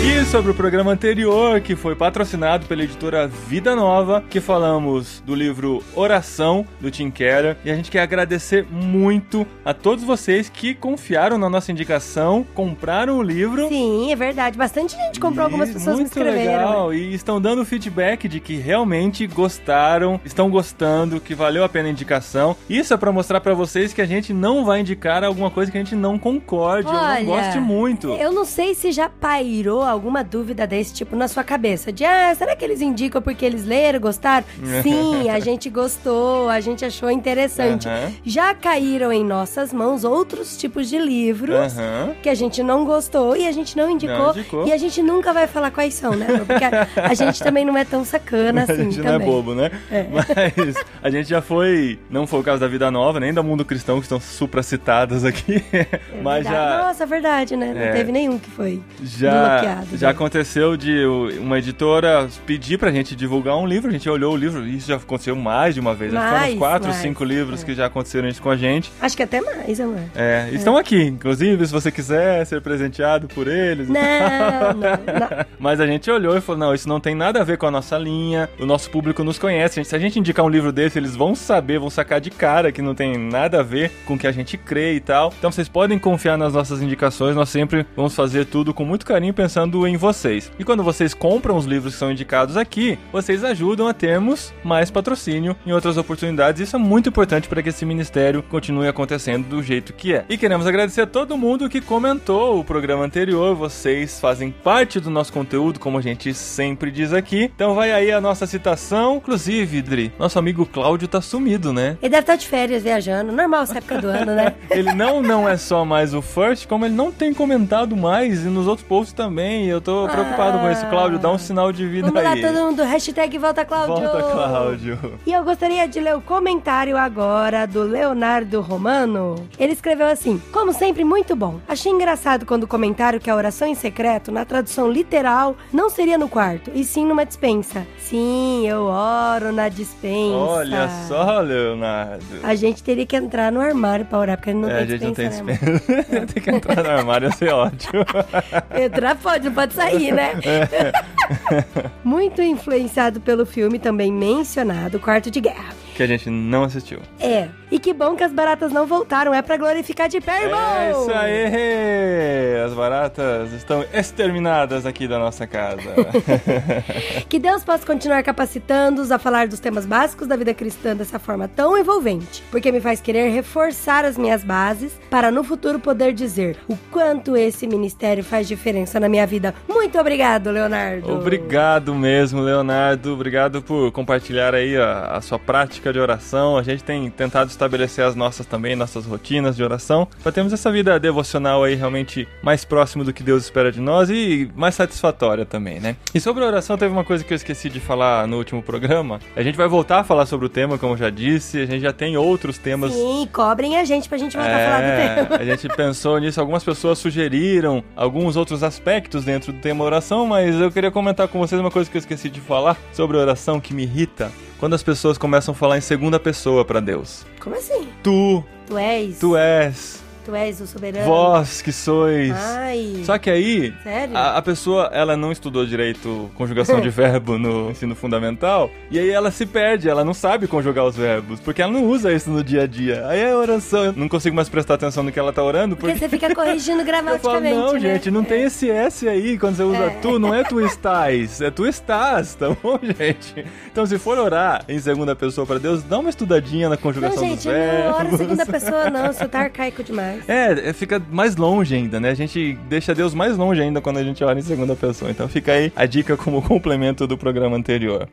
Speaker 2: E sobre o programa anterior, que foi patrocinado pela editora Vida Nova, que falamos do livro Oração, do Tim Keller. E a gente quer agradecer muito a todos vocês que confiaram na nossa indicação, compraram o livro.
Speaker 3: Sim, é verdade. Bastante gente comprou, algumas
Speaker 2: E
Speaker 3: pessoas me
Speaker 2: muito
Speaker 3: escreveram. né?
Speaker 2: legal. E estão dando feedback de que realmente gostaram, estão gostando, que valeu a pena a indicação. Isso é pra mostrar pra vocês que a gente não vai indicar alguma coisa que a gente não concorde ou
Speaker 3: Olha,
Speaker 2: não goste muito.
Speaker 3: Eu não sei se já pairou alguma dúvida desse tipo na sua cabeça. De, ah, será que eles indicam porque eles leram, gostaram? Sim, a gente gostou, a gente achou interessante. Já caíram em nossas mãos outros tipos de livros que a gente não gostou e a gente não indicou.
Speaker 2: Não indicou.
Speaker 3: E a gente nunca vai falar quais são, né? Porque a, a gente também não é tão sacana
Speaker 2: a
Speaker 3: assim
Speaker 2: gente não
Speaker 3: também.
Speaker 2: é bobo, né?
Speaker 3: É.
Speaker 2: Mas a gente já foi, não foi o caso da Vida Nova, nem da Mundo Cristão, que estão supracitadas aqui.
Speaker 3: É
Speaker 2: mas
Speaker 3: verdade.
Speaker 2: já,
Speaker 3: Nossa, verdade, né? Não
Speaker 2: É.
Speaker 3: teve nenhum que foi
Speaker 2: já,
Speaker 3: bloqueado.
Speaker 2: Já
Speaker 3: né?
Speaker 2: aconteceu de uma editora pedir pra gente divulgar um livro, a gente olhou o livro, isso já aconteceu mais de uma vez. Que foram
Speaker 3: Mais,
Speaker 2: uns quatro,
Speaker 3: mais,
Speaker 2: cinco livros
Speaker 3: é.
Speaker 2: que já aconteceram isso com a gente.
Speaker 3: Acho que até mais, amor.
Speaker 2: É, estão aqui, inclusive, se você quiser ser presenteado por eles.
Speaker 3: Não, não, não.
Speaker 2: Mas a gente olhou e falou: não, isso não tem nada a ver com a nossa linha. O nosso público nos conhece. gente. Se a gente indicar um livro desse, eles vão saber, vão sacar de cara que não tem nada a ver com o que a gente crê e tal. Então vocês podem confiar nas nossas indicações. Nós sempre vamos fazer tudo com muito carinho, pensando em vocês. E quando vocês compram os livros que são indicados aqui, vocês ajudam a termos mais patrocínio em outras oportunidades. Isso é muito importante para que esse ministério continue acontecendo do jeito que é. E queremos agradecer a todo mundo que comentou o programa anterior. Vocês fazem parte do nosso conteúdo, como a gente sempre diz aqui. Então vai aí a nossa citação. Inclusive, Dri, nosso amigo Cláudio tá sumido, né?
Speaker 3: Ele deve estar de férias viajando. Normal essa época do ano, né?
Speaker 2: Ele não, não é só mais o first, como ele não tem comentado mais e nos outros posts também. Eu tô preocupado com isso. Cláudio, dá um sinal de vida
Speaker 3: Vamos lá,
Speaker 2: aí.
Speaker 3: todo mundo. Hashtag volta, Cláudio.
Speaker 2: Volta, Cláudio.
Speaker 3: E eu gostaria de ler o comentário agora do Leonardo Romano. Ele escreveu assim: Como sempre, muito bom. Achei engraçado quando o comentário que a oração em secreto, na tradução literal, não seria no quarto, e sim numa dispensa. Sim, eu oro na dispensa.
Speaker 2: Olha só, Leonardo.
Speaker 3: A gente teria que entrar no armário pra orar, porque ele não
Speaker 2: é, a
Speaker 3: tem
Speaker 2: gente não tem
Speaker 3: dispensa, né,
Speaker 2: dispensa. tem que entrar no armário, ia ser ótimo.
Speaker 3: Entrar pode, não pode sair, né? Muito influenciado pelo filme também mencionado, Quarto de Guerra.
Speaker 2: Que a gente não assistiu.
Speaker 3: É. E que bom que as baratas não voltaram. É pra glorificar de pé, irmão!
Speaker 2: É isso aí! As baratas estão exterminadas aqui da nossa casa.
Speaker 3: Que Deus possa continuar capacitando-os a falar dos temas básicos da vida cristã dessa forma tão envolvente, porque me faz querer reforçar as minhas bases para no futuro poder dizer o quanto esse ministério faz diferença na minha vida. Muito obrigado, Leonardo.
Speaker 2: Obrigado mesmo, Leonardo. Obrigado por compartilhar aí a, a sua prática de oração. A gente tem tentado estabelecer as nossas também, nossas rotinas de oração, para termos essa vida devocional aí realmente mais próximo do que Deus espera de nós e mais satisfatória também, né? E sobre a oração, teve uma coisa que eu esqueci de falar no último programa. A gente vai voltar a falar sobre o tema, como eu já disse. A gente já tem outros temas
Speaker 3: Sim, cobrem a gente pra gente voltar a falar do
Speaker 2: É,
Speaker 3: tema.
Speaker 2: a gente pensou nisso, algumas pessoas sugeriram alguns outros aspectos dentro do tema oração, mas eu queria comentar com vocês uma coisa que eu esqueci de falar sobre oração que me irrita. Quando as pessoas começam a falar em segunda pessoa pra Deus.
Speaker 3: Como assim?
Speaker 2: Tu,
Speaker 3: Tu és?
Speaker 2: tu és,
Speaker 3: Tu és o soberano?
Speaker 2: vós que sois.
Speaker 3: Ai.
Speaker 2: Só que aí,
Speaker 3: Sério?
Speaker 2: a, a pessoa, ela não estudou direito conjugação de verbo no ensino fundamental, e aí ela se perde, ela não sabe conjugar os verbos, porque ela não usa isso no dia a dia. Aí é oração, eu não consigo mais prestar atenção no que ela tá orando,
Speaker 3: Porque
Speaker 2: porque...
Speaker 3: você fica corrigindo
Speaker 2: Eu falo,
Speaker 3: gramaticamente,
Speaker 2: não,
Speaker 3: né?
Speaker 2: gente, não tem esse S aí quando você usa
Speaker 3: É.
Speaker 2: tu, não é tu estás, é tu estás, tá bom, gente? Então, se for orar em segunda pessoa pra Deus, dá uma estudadinha na
Speaker 3: Não,
Speaker 2: conjugação
Speaker 3: gente,
Speaker 2: dos
Speaker 3: não
Speaker 2: verbos.
Speaker 3: ora segunda pessoa, não. Isso tá arcaico demais.
Speaker 2: É, é, fica mais longe ainda, né? A gente deixa Deus mais longe ainda quando a gente ora em segunda pessoa. Então fica aí a dica como complemento do programa anterior.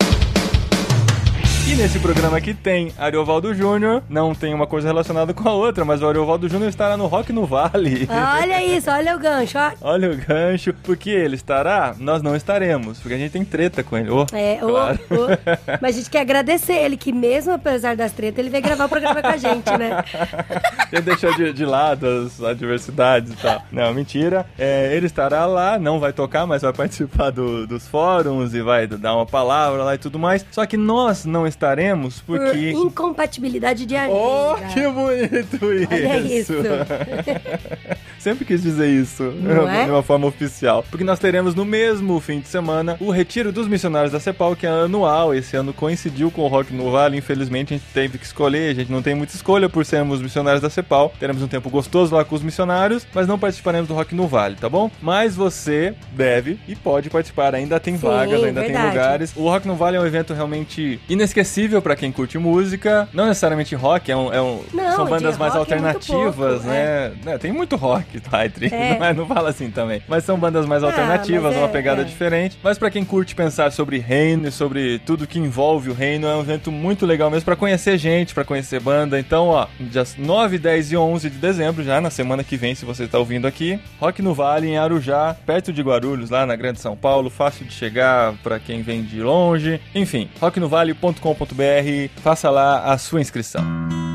Speaker 2: E nesse programa aqui tem Ariovaldo Júnior, não tem uma coisa relacionada com a outra, mas o Ariovaldo Júnior estará no Rock no Vale.
Speaker 3: Olha isso, olha o gancho, ó.
Speaker 2: Olha o gancho, porque ele estará, nós não estaremos, porque a gente tem treta com ele. Ô,
Speaker 3: É,
Speaker 2: claro.
Speaker 3: ô. Mas a gente quer agradecer ele, que mesmo apesar das tretas, ele veio gravar o programa com a gente, né?
Speaker 2: Ele deixou de, de lado as adversidades e tal. Não, mentira. É, ele estará lá, não vai tocar, mas vai participar do- dos fóruns e vai dar uma palavra lá e tudo mais. Só que nós não estaremos
Speaker 3: Por
Speaker 2: porque.
Speaker 3: incompatibilidade de agenda.
Speaker 2: Oh, que bonito isso!
Speaker 3: Olha isso.
Speaker 2: Sempre quis dizer isso
Speaker 3: Não é?
Speaker 2: de uma forma oficial. Porque nós teremos no mesmo fim de semana o Retiro dos Missionários da CEPAL, que é anual. Esse ano coincidiu com o Rock no Vale. Infelizmente, a gente teve que escolher. A gente não tem muita escolha por sermos missionários da CEPAL. Teremos um tempo gostoso lá com os missionários, mas não participaremos do Rock no Vale, tá bom? Mas você deve e pode participar. Ainda tem
Speaker 3: Sim,
Speaker 2: vagas, ainda tem
Speaker 3: verdade.
Speaker 2: lugares. O Rock no Vale é um evento realmente inesquecível pra quem curte música. Não necessariamente rock, é um, é um-
Speaker 3: Não,
Speaker 2: são bandas mais
Speaker 3: é
Speaker 2: alternativas,
Speaker 3: pouco,
Speaker 2: né? É, tem muito rock, Taitri.
Speaker 3: É.
Speaker 2: Mas não fala assim também. Mas são bandas mais
Speaker 3: Ah,
Speaker 2: alternativas,
Speaker 3: é,
Speaker 2: uma pegada
Speaker 3: é.
Speaker 2: diferente. Mas pra quem curte pensar sobre reino e sobre tudo que envolve o reino, é um evento muito legal mesmo pra conhecer gente, pra conhecer banda. Então, ó, dias 9, 10 e 11 de dezembro, já na semana que vem, se você tá ouvindo aqui, Rock no Vale, em Arujá, perto de Guarulhos, lá na Grande São Paulo, fácil de chegar pra quem vem de longe. Enfim, rocknovale.com.br, faça lá a sua inscrição.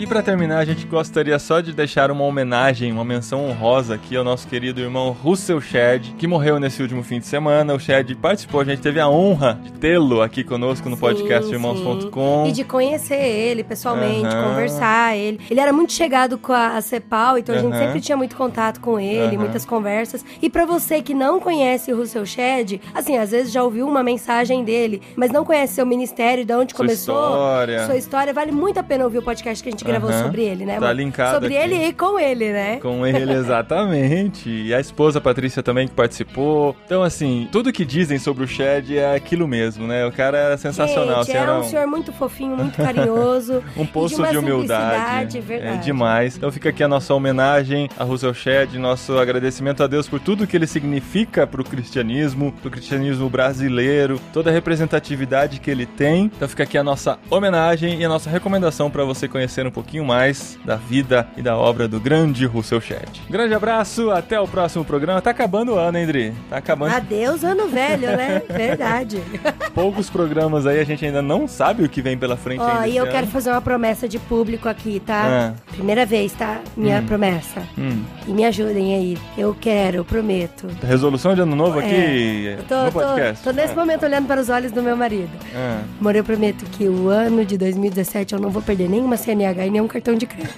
Speaker 2: E pra terminar, a gente gostaria só de deixar uma homenagem, uma menção honrosa aqui ao nosso querido irmão Russell Shed, que morreu nesse último fim de semana. O Shed participou, a gente teve a honra de tê-lo aqui conosco no podcast
Speaker 3: Sim,
Speaker 2: irmãos.com.
Speaker 3: sim. E de conhecer ele pessoalmente,
Speaker 2: Aham.
Speaker 3: conversar ele. Ele era muito chegado com a, a Cepal, então a gente sempre tinha muito contato com ele,
Speaker 2: Aham.
Speaker 3: muitas conversas. E pra você que não conhece o Russell Shed, assim, às vezes já ouviu uma mensagem dele, mas não conhece seu ministério, de onde
Speaker 2: Sua
Speaker 3: começou,
Speaker 2: história.
Speaker 3: sua história, vale muito a pena ouvir o podcast que a gente gravou
Speaker 2: Aham.
Speaker 3: sobre ele, né?
Speaker 2: Tá linkado
Speaker 3: Sobre
Speaker 2: aqui.
Speaker 3: ele e com ele, né?
Speaker 2: Com ele, exatamente. E a esposa Patrícia também que participou. Então, assim, tudo que dizem sobre o Shed é aquilo mesmo, né? O cara era sensacional.
Speaker 3: Gente, era um senhor muito fofinho, muito carinhoso.
Speaker 2: Um poço
Speaker 3: uma
Speaker 2: de humildade. É
Speaker 3: verdade.
Speaker 2: demais. Então fica aqui a nossa homenagem a Russell Shedd, nosso agradecimento a Deus por tudo que ele significa pro cristianismo, pro cristianismo brasileiro, toda a representatividade que ele tem. Então fica aqui a nossa homenagem e a nossa recomendação para você conhecer um pouquinho mais da vida e da obra do grande Russell Shedd. Grande abraço, até o próximo programa. Tá acabando o ano, hein, Dri? Tá acabando.
Speaker 3: Adeus, ano velho, né? Verdade.
Speaker 2: Poucos programas aí, a gente ainda não sabe o que vem pela frente
Speaker 3: Ó,
Speaker 2: ainda.
Speaker 3: e eu
Speaker 2: esse
Speaker 3: quero
Speaker 2: ano.
Speaker 3: fazer uma promessa de público aqui, tá? Primeira vez, tá? Minha
Speaker 2: Hum.
Speaker 3: promessa.
Speaker 2: Hum.
Speaker 3: E me ajudem aí. Eu quero, eu prometo.
Speaker 2: Resolução de ano novo aqui
Speaker 3: É, Eu tô,
Speaker 2: no
Speaker 3: tô,
Speaker 2: podcast.
Speaker 3: tô nesse
Speaker 2: Ah,
Speaker 3: momento olhando para os olhos do meu marido.
Speaker 2: ah.
Speaker 3: Amor, eu prometo que o ano de 2017 eu não vou perder nenhuma CNH pagar em nenhum cartão de crédito.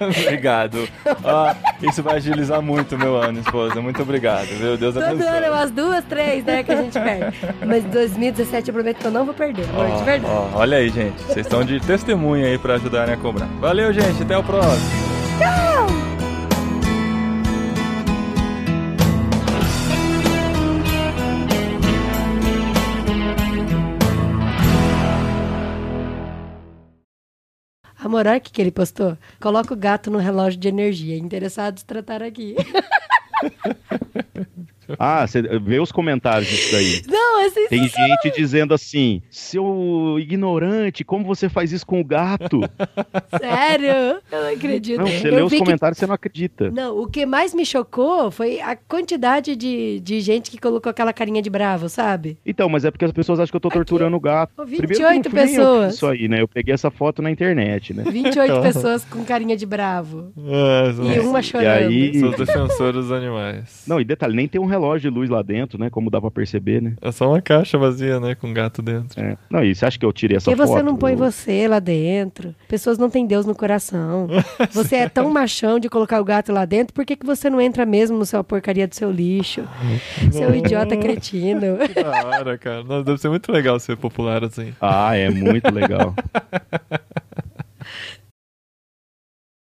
Speaker 2: obrigado. Ah, isso vai agilizar muito meu ano, esposa. Muito obrigado, viu? Deus
Speaker 3: Todo ano é
Speaker 2: abençoe.
Speaker 3: umas duas, três, né, que a gente perde. Mas 2017 eu prometo que eu não vou perder, amor, de verdade.
Speaker 2: ó, olha aí, gente. Vocês estão de testemunha aí pra ajudarem a cobrar. Valeu, gente. Até o próximo.
Speaker 3: Amor, olha o que, que ele postou. Coloca o gato no relógio de energia. Interessados tratar aqui.
Speaker 5: Ah, você vê os comentários disso daí.
Speaker 3: Não, é
Speaker 5: Tem gente dizendo assim, seu ignorante, como você faz isso com o gato?
Speaker 3: Sério? Eu não acredito.
Speaker 5: Não, você
Speaker 3: Eu
Speaker 5: lê os
Speaker 3: que-
Speaker 5: comentários e você não acredita.
Speaker 3: Não, o que mais me chocou foi a quantidade de, de gente que colocou aquela carinha de bravo, sabe?
Speaker 5: Então, mas é porque as pessoas acham que eu tô torturando o gato.
Speaker 3: Ô,
Speaker 5: Primeiro que
Speaker 3: 28
Speaker 5: não fui nem eu que fiz
Speaker 3: pessoas.
Speaker 5: Isso aí, né? Eu peguei essa foto na internet, né?
Speaker 3: 28 pessoas com carinha de bravo.
Speaker 2: É,
Speaker 3: E uma chorando.
Speaker 5: aí-
Speaker 2: São os defensores dos animais.
Speaker 5: Não, e detalhe, nem tem um relógio de luz lá dentro, né? Como dá pra perceber, né?
Speaker 2: É só uma caixa vazia, né? Com gato dentro.
Speaker 5: É. Não, e você acha que eu tirei essa foto?
Speaker 3: você não põe
Speaker 5: Eu-
Speaker 3: você lá dentro? Pessoas não têm Deus no coração. Você é tão machão de colocar o gato lá dentro, por que, que você não entra mesmo no seu porcaria do seu lixo? Seu idiota cretino.
Speaker 2: Que da hora, cara. Nossa, deve ser muito legal ser popular assim.
Speaker 5: Ah, é muito legal.